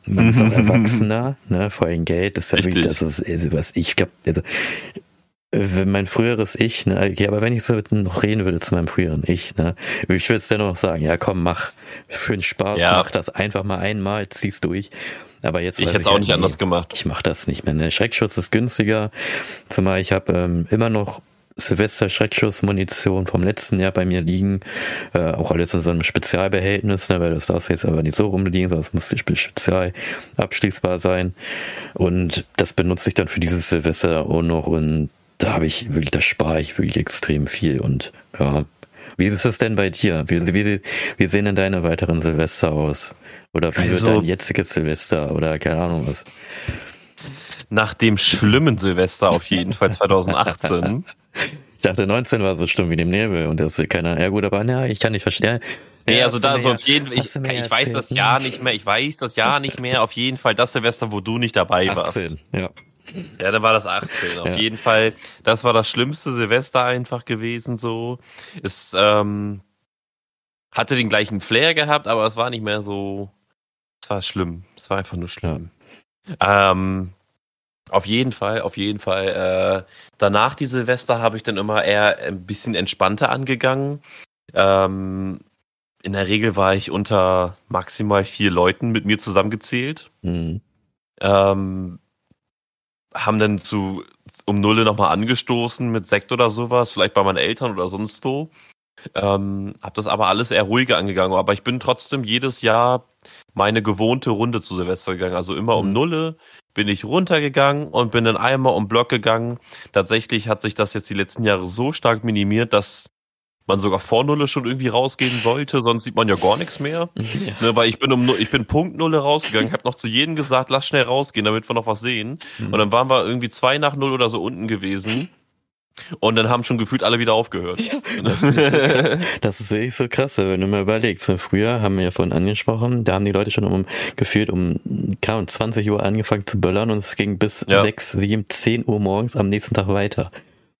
Man ist auch erwachsener, ne? Vor allem Geld ist ja Richtig. wirklich, das ist, also was ich glaube, also äh, mein früheres Ich, ne, okay, aber wenn ich so noch reden würde zu meinem früheren Ich, ne, ich würde es dennoch sagen, ja komm, mach für den Spaß, ja. mach das einfach mal einmal, ziehst durch. Aber jetzt ich hätte es auch nicht anders gemacht. Ich mache das nicht mehr. Ne? Schreckschutz ist günstiger. Zumal ich habe ähm, immer noch Silvester Schreckschussmunition vom letzten Jahr bei mir liegen. Äh, auch alles in so einem Spezialbehältnis, ne, weil das darf jetzt aber nicht so rumliegen, sondern es muss spezial abschließbar sein. Und das benutze ich dann für dieses Silvester auch noch und da habe ich wirklich, da spare ich wirklich extrem viel und ja. Wie ist es denn bei dir? Wie, wie, wie sehen denn deine weiteren Silvester aus? Oder wie also, wird dein jetziges Silvester oder keine Ahnung was? Nach dem schlimmen Silvester auf jeden Fall 2018. ich dachte 19 war so schlimm wie dem Nebel und das ist keiner. Ja gut, aber na, ich kann nicht verstehen. Nee, also da so auf jeden Fall, ich, ich weiß das Jahr nicht mehr, ich weiß das Jahr nicht mehr, auf jeden Fall das Silvester, wo du nicht dabei 18, warst. Ja. Ja, dann war das 18. Auf ja. jeden Fall, das war das schlimmste Silvester einfach gewesen so. Es ähm, hatte den gleichen Flair gehabt, aber es war nicht mehr so. Es war schlimm. Es war einfach nur schlimm. Ja. Ähm, auf jeden Fall, auf jeden Fall. Äh, danach die Silvester habe ich dann immer eher ein bisschen entspannter angegangen. Ähm, in der Regel war ich unter maximal vier Leuten mit mir zusammengezählt. Mhm. Ähm, haben dann zu um Nulle nochmal angestoßen mit Sekt oder sowas, vielleicht bei meinen Eltern oder sonst wo. Ähm, hab das aber alles eher ruhiger angegangen. Aber ich bin trotzdem jedes Jahr meine gewohnte Runde zu Silvester gegangen. Also immer um mhm. Nulle bin ich runtergegangen und bin dann einmal um Block gegangen. Tatsächlich hat sich das jetzt die letzten Jahre so stark minimiert, dass man sogar vor Nulle schon irgendwie rausgehen sollte, sonst sieht man ja gar nichts mehr. Ja. Ne, weil ich bin um ich bin Punkt Nulle rausgegangen, habe noch zu jedem gesagt, lass schnell rausgehen, damit wir noch was sehen. Mhm. Und dann waren wir irgendwie zwei nach Null oder so unten gewesen. Und dann haben schon gefühlt alle wieder aufgehört. Ja, das, ist so das ist wirklich so krass, wenn du mal überlegst. Ne, früher haben wir ja vorhin angesprochen, da haben die Leute schon um gefühlt um 20 Uhr angefangen zu böllern und es ging bis ja. 6, 7, 10 Uhr morgens am nächsten Tag weiter.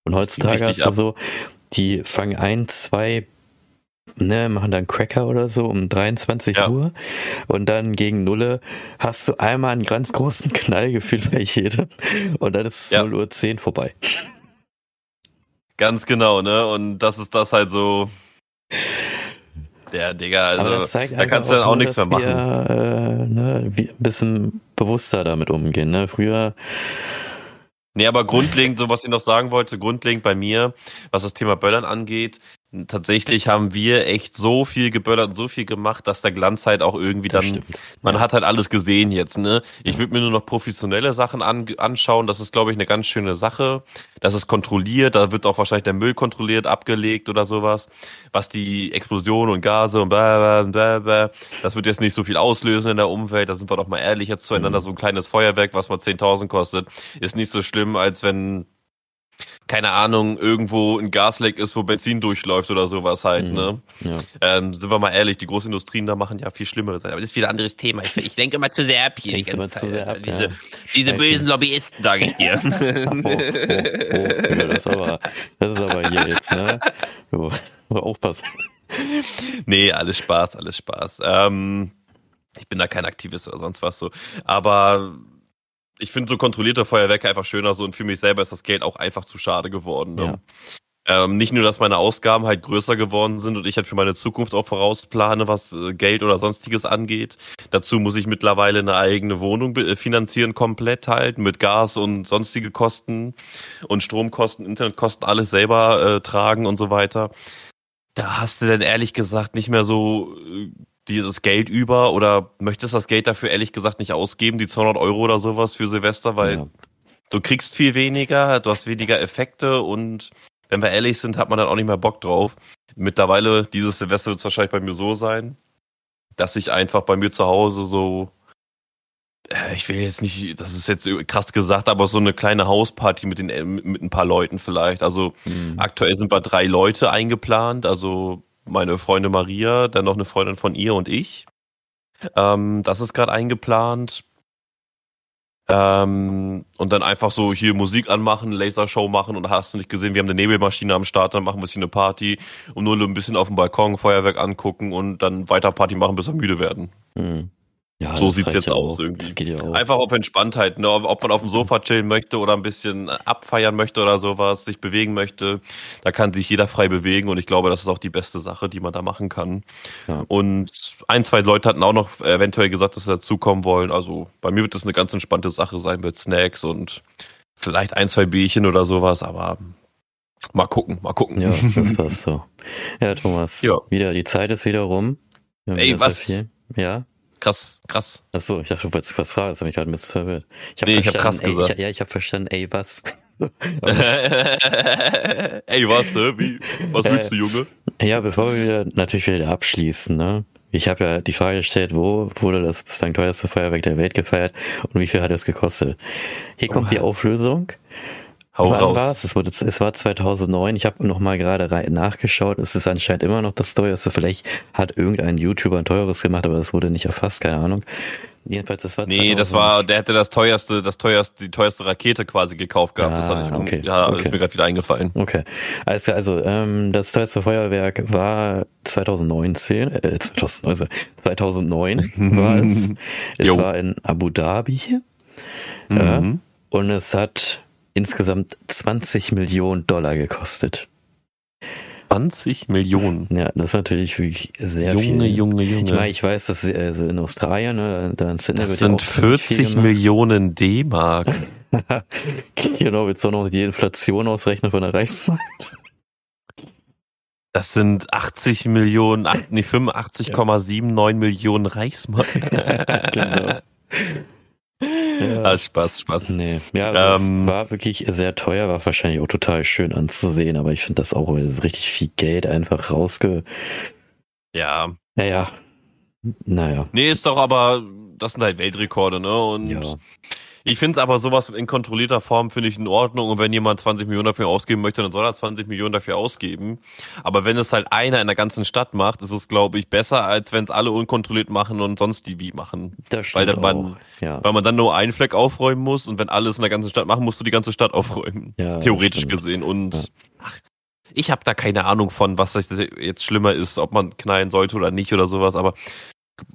Und heutzutage hast du so, die fangen ein, zwei, ne, machen dann Cracker oder so um 23 ja. Uhr und dann gegen Nulle hast du einmal einen ganz großen Knall gefühlt bei jedem und dann ist es ja. 0 Uhr 10 vorbei. Ganz genau, ne? Und das ist das halt so. Der Digga, also da kannst du dann auch, auch nichts mehr machen. Wir, äh, ne, ein bisschen bewusster damit umgehen. Ne? Früher Nee, aber grundlegend, so was ich noch sagen wollte, grundlegend bei mir, was das Thema Böllern angeht, tatsächlich haben wir echt so viel geböllert und so viel gemacht, dass der Glanz halt auch irgendwie das dann, stimmt. man ja. hat halt alles gesehen jetzt, ne? Ich würde mir nur noch professionelle Sachen an, anschauen, das ist, glaube ich, eine ganz schöne Sache. Das ist kontrolliert, da wird auch wahrscheinlich der Müll kontrolliert, abgelegt oder sowas. Was die Explosion und Gase und bla, bla, bla, das wird jetzt nicht so viel auslösen in der Umwelt, da sind wir doch mal ehrlich jetzt zueinander, mhm. so ein kleines Feuerwerk, was mal 10.000 kostet, ist nicht so schlimm, als wenn keine Ahnung, irgendwo ein Gasleck ist, wo Benzin durchläuft oder sowas halt, mhm. ne? Ja. Ähm, sind wir mal ehrlich, die Großindustrien da machen ja viel schlimmere Sachen. Aber das ist wieder ein anderes Thema. Ich, ich denke immer zu sehr ab hier. Die immer zu sehr ab, diese, ja. diese bösen Lobbyisten, sage ich dir. oh, oh, oh, ja, das, ist aber, das ist aber hier jetzt, ne? Oh, aufpassen. Nee, alles Spaß, alles Spaß. Ähm, ich bin da kein Aktivist oder sonst was so. Aber ich finde so kontrollierte Feuerwerke einfach schöner so und für mich selber ist das Geld auch einfach zu schade geworden. Ne? Ja. Ähm, nicht nur, dass meine Ausgaben halt größer geworden sind und ich halt für meine Zukunft auch vorausplane, was äh, Geld oder sonstiges angeht. Dazu muss ich mittlerweile eine eigene Wohnung äh, finanzieren, komplett halt, mit Gas und sonstige Kosten und Stromkosten, Internetkosten, alles selber äh, tragen und so weiter. Da hast du denn ehrlich gesagt nicht mehr so äh, dieses Geld über oder möchtest das Geld dafür ehrlich gesagt nicht ausgeben, die 200 Euro oder sowas für Silvester, weil ja. du kriegst viel weniger, du hast weniger Effekte und wenn wir ehrlich sind, hat man dann auch nicht mehr Bock drauf. Mittlerweile, dieses Silvester wird es wahrscheinlich bei mir so sein, dass ich einfach bei mir zu Hause so, äh, ich will jetzt nicht, das ist jetzt krass gesagt, aber so eine kleine Hausparty mit den mit ein paar Leuten vielleicht. Also mhm. aktuell sind wir drei Leute eingeplant, also meine Freundin Maria, dann noch eine Freundin von ihr und ich. Ähm, das ist gerade eingeplant. Ähm, und dann einfach so hier Musik anmachen, Lasershow machen und hast du nicht gesehen, wir haben eine Nebelmaschine am Start, dann machen wir bisschen eine Party und nur ein bisschen auf dem Balkon Feuerwerk angucken und dann weiter Party machen, bis wir müde werden. Mhm. Ja, so sieht's jetzt ja aus irgendwie. Ja Einfach auf Entspanntheit, ne? ob man auf dem Sofa chillen möchte oder ein bisschen abfeiern möchte oder sowas, sich bewegen möchte. Da kann sich jeder frei bewegen und ich glaube, das ist auch die beste Sache, die man da machen kann. Und ein, zwei Leute hatten auch noch eventuell gesagt, dass sie dazukommen wollen. Also bei mir wird das eine ganz entspannte Sache sein mit Snacks und vielleicht ein, zwei Bierchen oder sowas, aber mal gucken, mal gucken. Ja, das passt so. Ja, Thomas, ja. wieder, die Zeit ist wieder rum. Ey, was? Ja? Krass, krass. Achso, ich dachte, du wolltest was sagen, das hat mich gerade ein bisschen verwirrt. Ich hab nee, ich hab krass ey, gesagt. Ich, ja, ich habe verstanden, ey, was? ey, was, ne? Wie, was willst du, Junge? Ja, bevor wir natürlich wieder abschließen, ne? Ich habe ja die Frage gestellt, wo wurde das bislang teuerste Feuerwerk der Welt gefeiert und wie viel hat es gekostet? Hier kommt oh, die Auflösung. Hau Wann raus. war's? Es, wurde, es war 2009. Ich habe noch mal gerade nachgeschaut. Es ist anscheinend immer noch das teuerste. Vielleicht hat irgendein YouTuber ein teures gemacht, aber das wurde nicht erfasst. Keine Ahnung. Jedenfalls, das war 2009. Nee, das war, der hätte das teuerste, das teuerste, die teuerste Rakete quasi gekauft gehabt. Ah, das ich, okay, ja, okay. ist mir gerade wieder eingefallen. Okay. Also, also ähm, das teuerste Feuerwerk war 2019, äh, 2019, 2009 war es. es war in Abu Dhabi. Mhm. Äh, und es hat insgesamt 20 Millionen Dollar gekostet. 20 Millionen. Ja, das ist natürlich wirklich sehr Junge, viel. Junge, Junge, Junge. Ich meine, ich weiß, dass also in Australien, ne, da in Sydney das sind 40 Millionen D-Mark. genau, du auch noch die Inflation ausrechnen von der Reichsmark? Das sind 80 Millionen, nee, 85,79 ja. Millionen Reichsmark. genau. Ja. Ah, Spaß, Spaß. Nee. Ja, also ähm, es war wirklich sehr teuer, war wahrscheinlich auch total schön anzusehen, aber ich finde das auch, weil das richtig viel Geld einfach rausge. Ja. Naja. Naja. Nee, ist doch aber, das sind halt Weltrekorde, ne? Und ja. Ich finde es aber sowas in kontrollierter Form finde ich in Ordnung und wenn jemand 20 Millionen dafür ausgeben möchte, dann soll er 20 Millionen dafür ausgeben. Aber wenn es halt einer in der ganzen Stadt macht, ist es glaube ich besser, als wenn es alle unkontrolliert machen und sonst die wie machen. Das stimmt weil dann man, ja. weil man dann nur einen Fleck aufräumen muss und wenn alles in der ganzen Stadt machen, musst du die ganze Stadt aufräumen. Ja, Theoretisch gesehen und ja. ach, ich habe da keine Ahnung von, was jetzt schlimmer ist, ob man knallen sollte oder nicht oder sowas, aber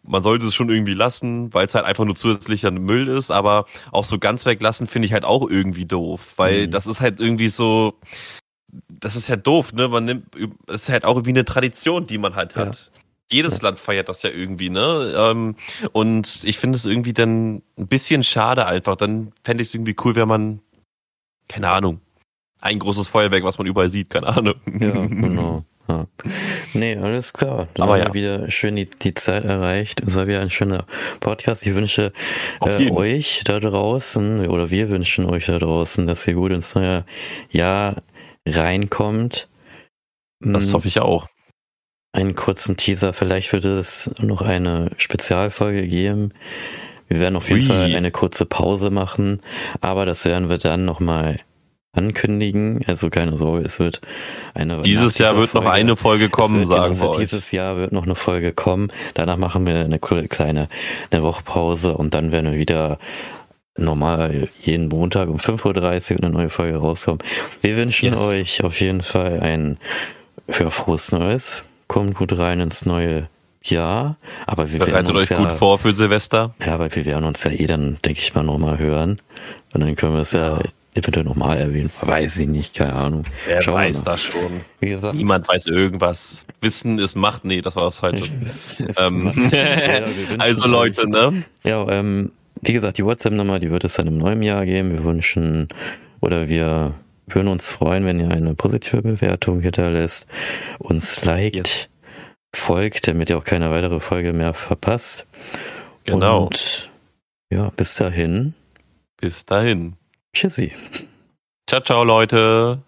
man sollte es schon irgendwie lassen, weil es halt einfach nur zusätzlicher Müll ist, aber auch so ganz weglassen finde ich halt auch irgendwie doof, weil mhm. das ist halt irgendwie so, das ist ja doof, ne? Man nimmt, das ist halt auch irgendwie eine Tradition, die man halt hat. Ja. Jedes ja. Land feiert das ja irgendwie, ne? Ähm, und ich finde es irgendwie dann ein bisschen schade einfach. Dann fände ich es irgendwie cool, wenn man, keine Ahnung, ein großes Feuerwerk, was man überall sieht, keine Ahnung. Ja, genau. Nee, alles klar. Dann Aber haben ja. wir wieder schön die, die Zeit erreicht. Es war wieder ein schöner Podcast. Ich wünsche äh, euch da draußen, oder wir wünschen euch da draußen, dass ihr gut ins neue Jahr reinkommt. Das hm. hoffe ich auch. Einen kurzen Teaser. Vielleicht wird es noch eine Spezialfolge geben. Wir werden auf jeden Ui. Fall eine kurze Pause machen, aber das werden wir dann nochmal ankündigen. Also keine Sorge, es wird eine. Dieses Jahr wird Folge, noch eine Folge kommen, wird, sagen genau, wir. Dieses Jahr wird noch eine Folge kommen. Danach machen wir eine kleine eine Woche Pause und dann werden wir wieder normal jeden Montag um 5.30 Uhr eine neue Folge rauskommen. Wir wünschen yes. euch auf jeden Fall ein für frohes Neues. Kommt gut rein ins neue Jahr, aber wir Bereitet werden uns euch ja, gut vor für Silvester. Ja, weil wir werden uns ja eh dann, denke ich mal, nochmal hören. Und dann können wir es ja eventuell nochmal erwähnen. Weiß ich nicht, keine Ahnung. Wer Schauen weiß das schon. Wie gesagt. Niemand weiß irgendwas. Wissen ist Macht. Nee, das war was Falsches. ähm, ja, also Leute, ne? Ja, ähm, wie gesagt, die WhatsApp-Nummer, die wird es dann im neuen Jahr geben. Wir wünschen oder wir würden uns freuen, wenn ihr eine positive Bewertung hinterlässt, uns liked, yes. folgt, damit ihr auch keine weitere Folge mehr verpasst. Genau. Und ja, bis dahin. Bis dahin. Tschüssi. Ciao, ciao, Leute.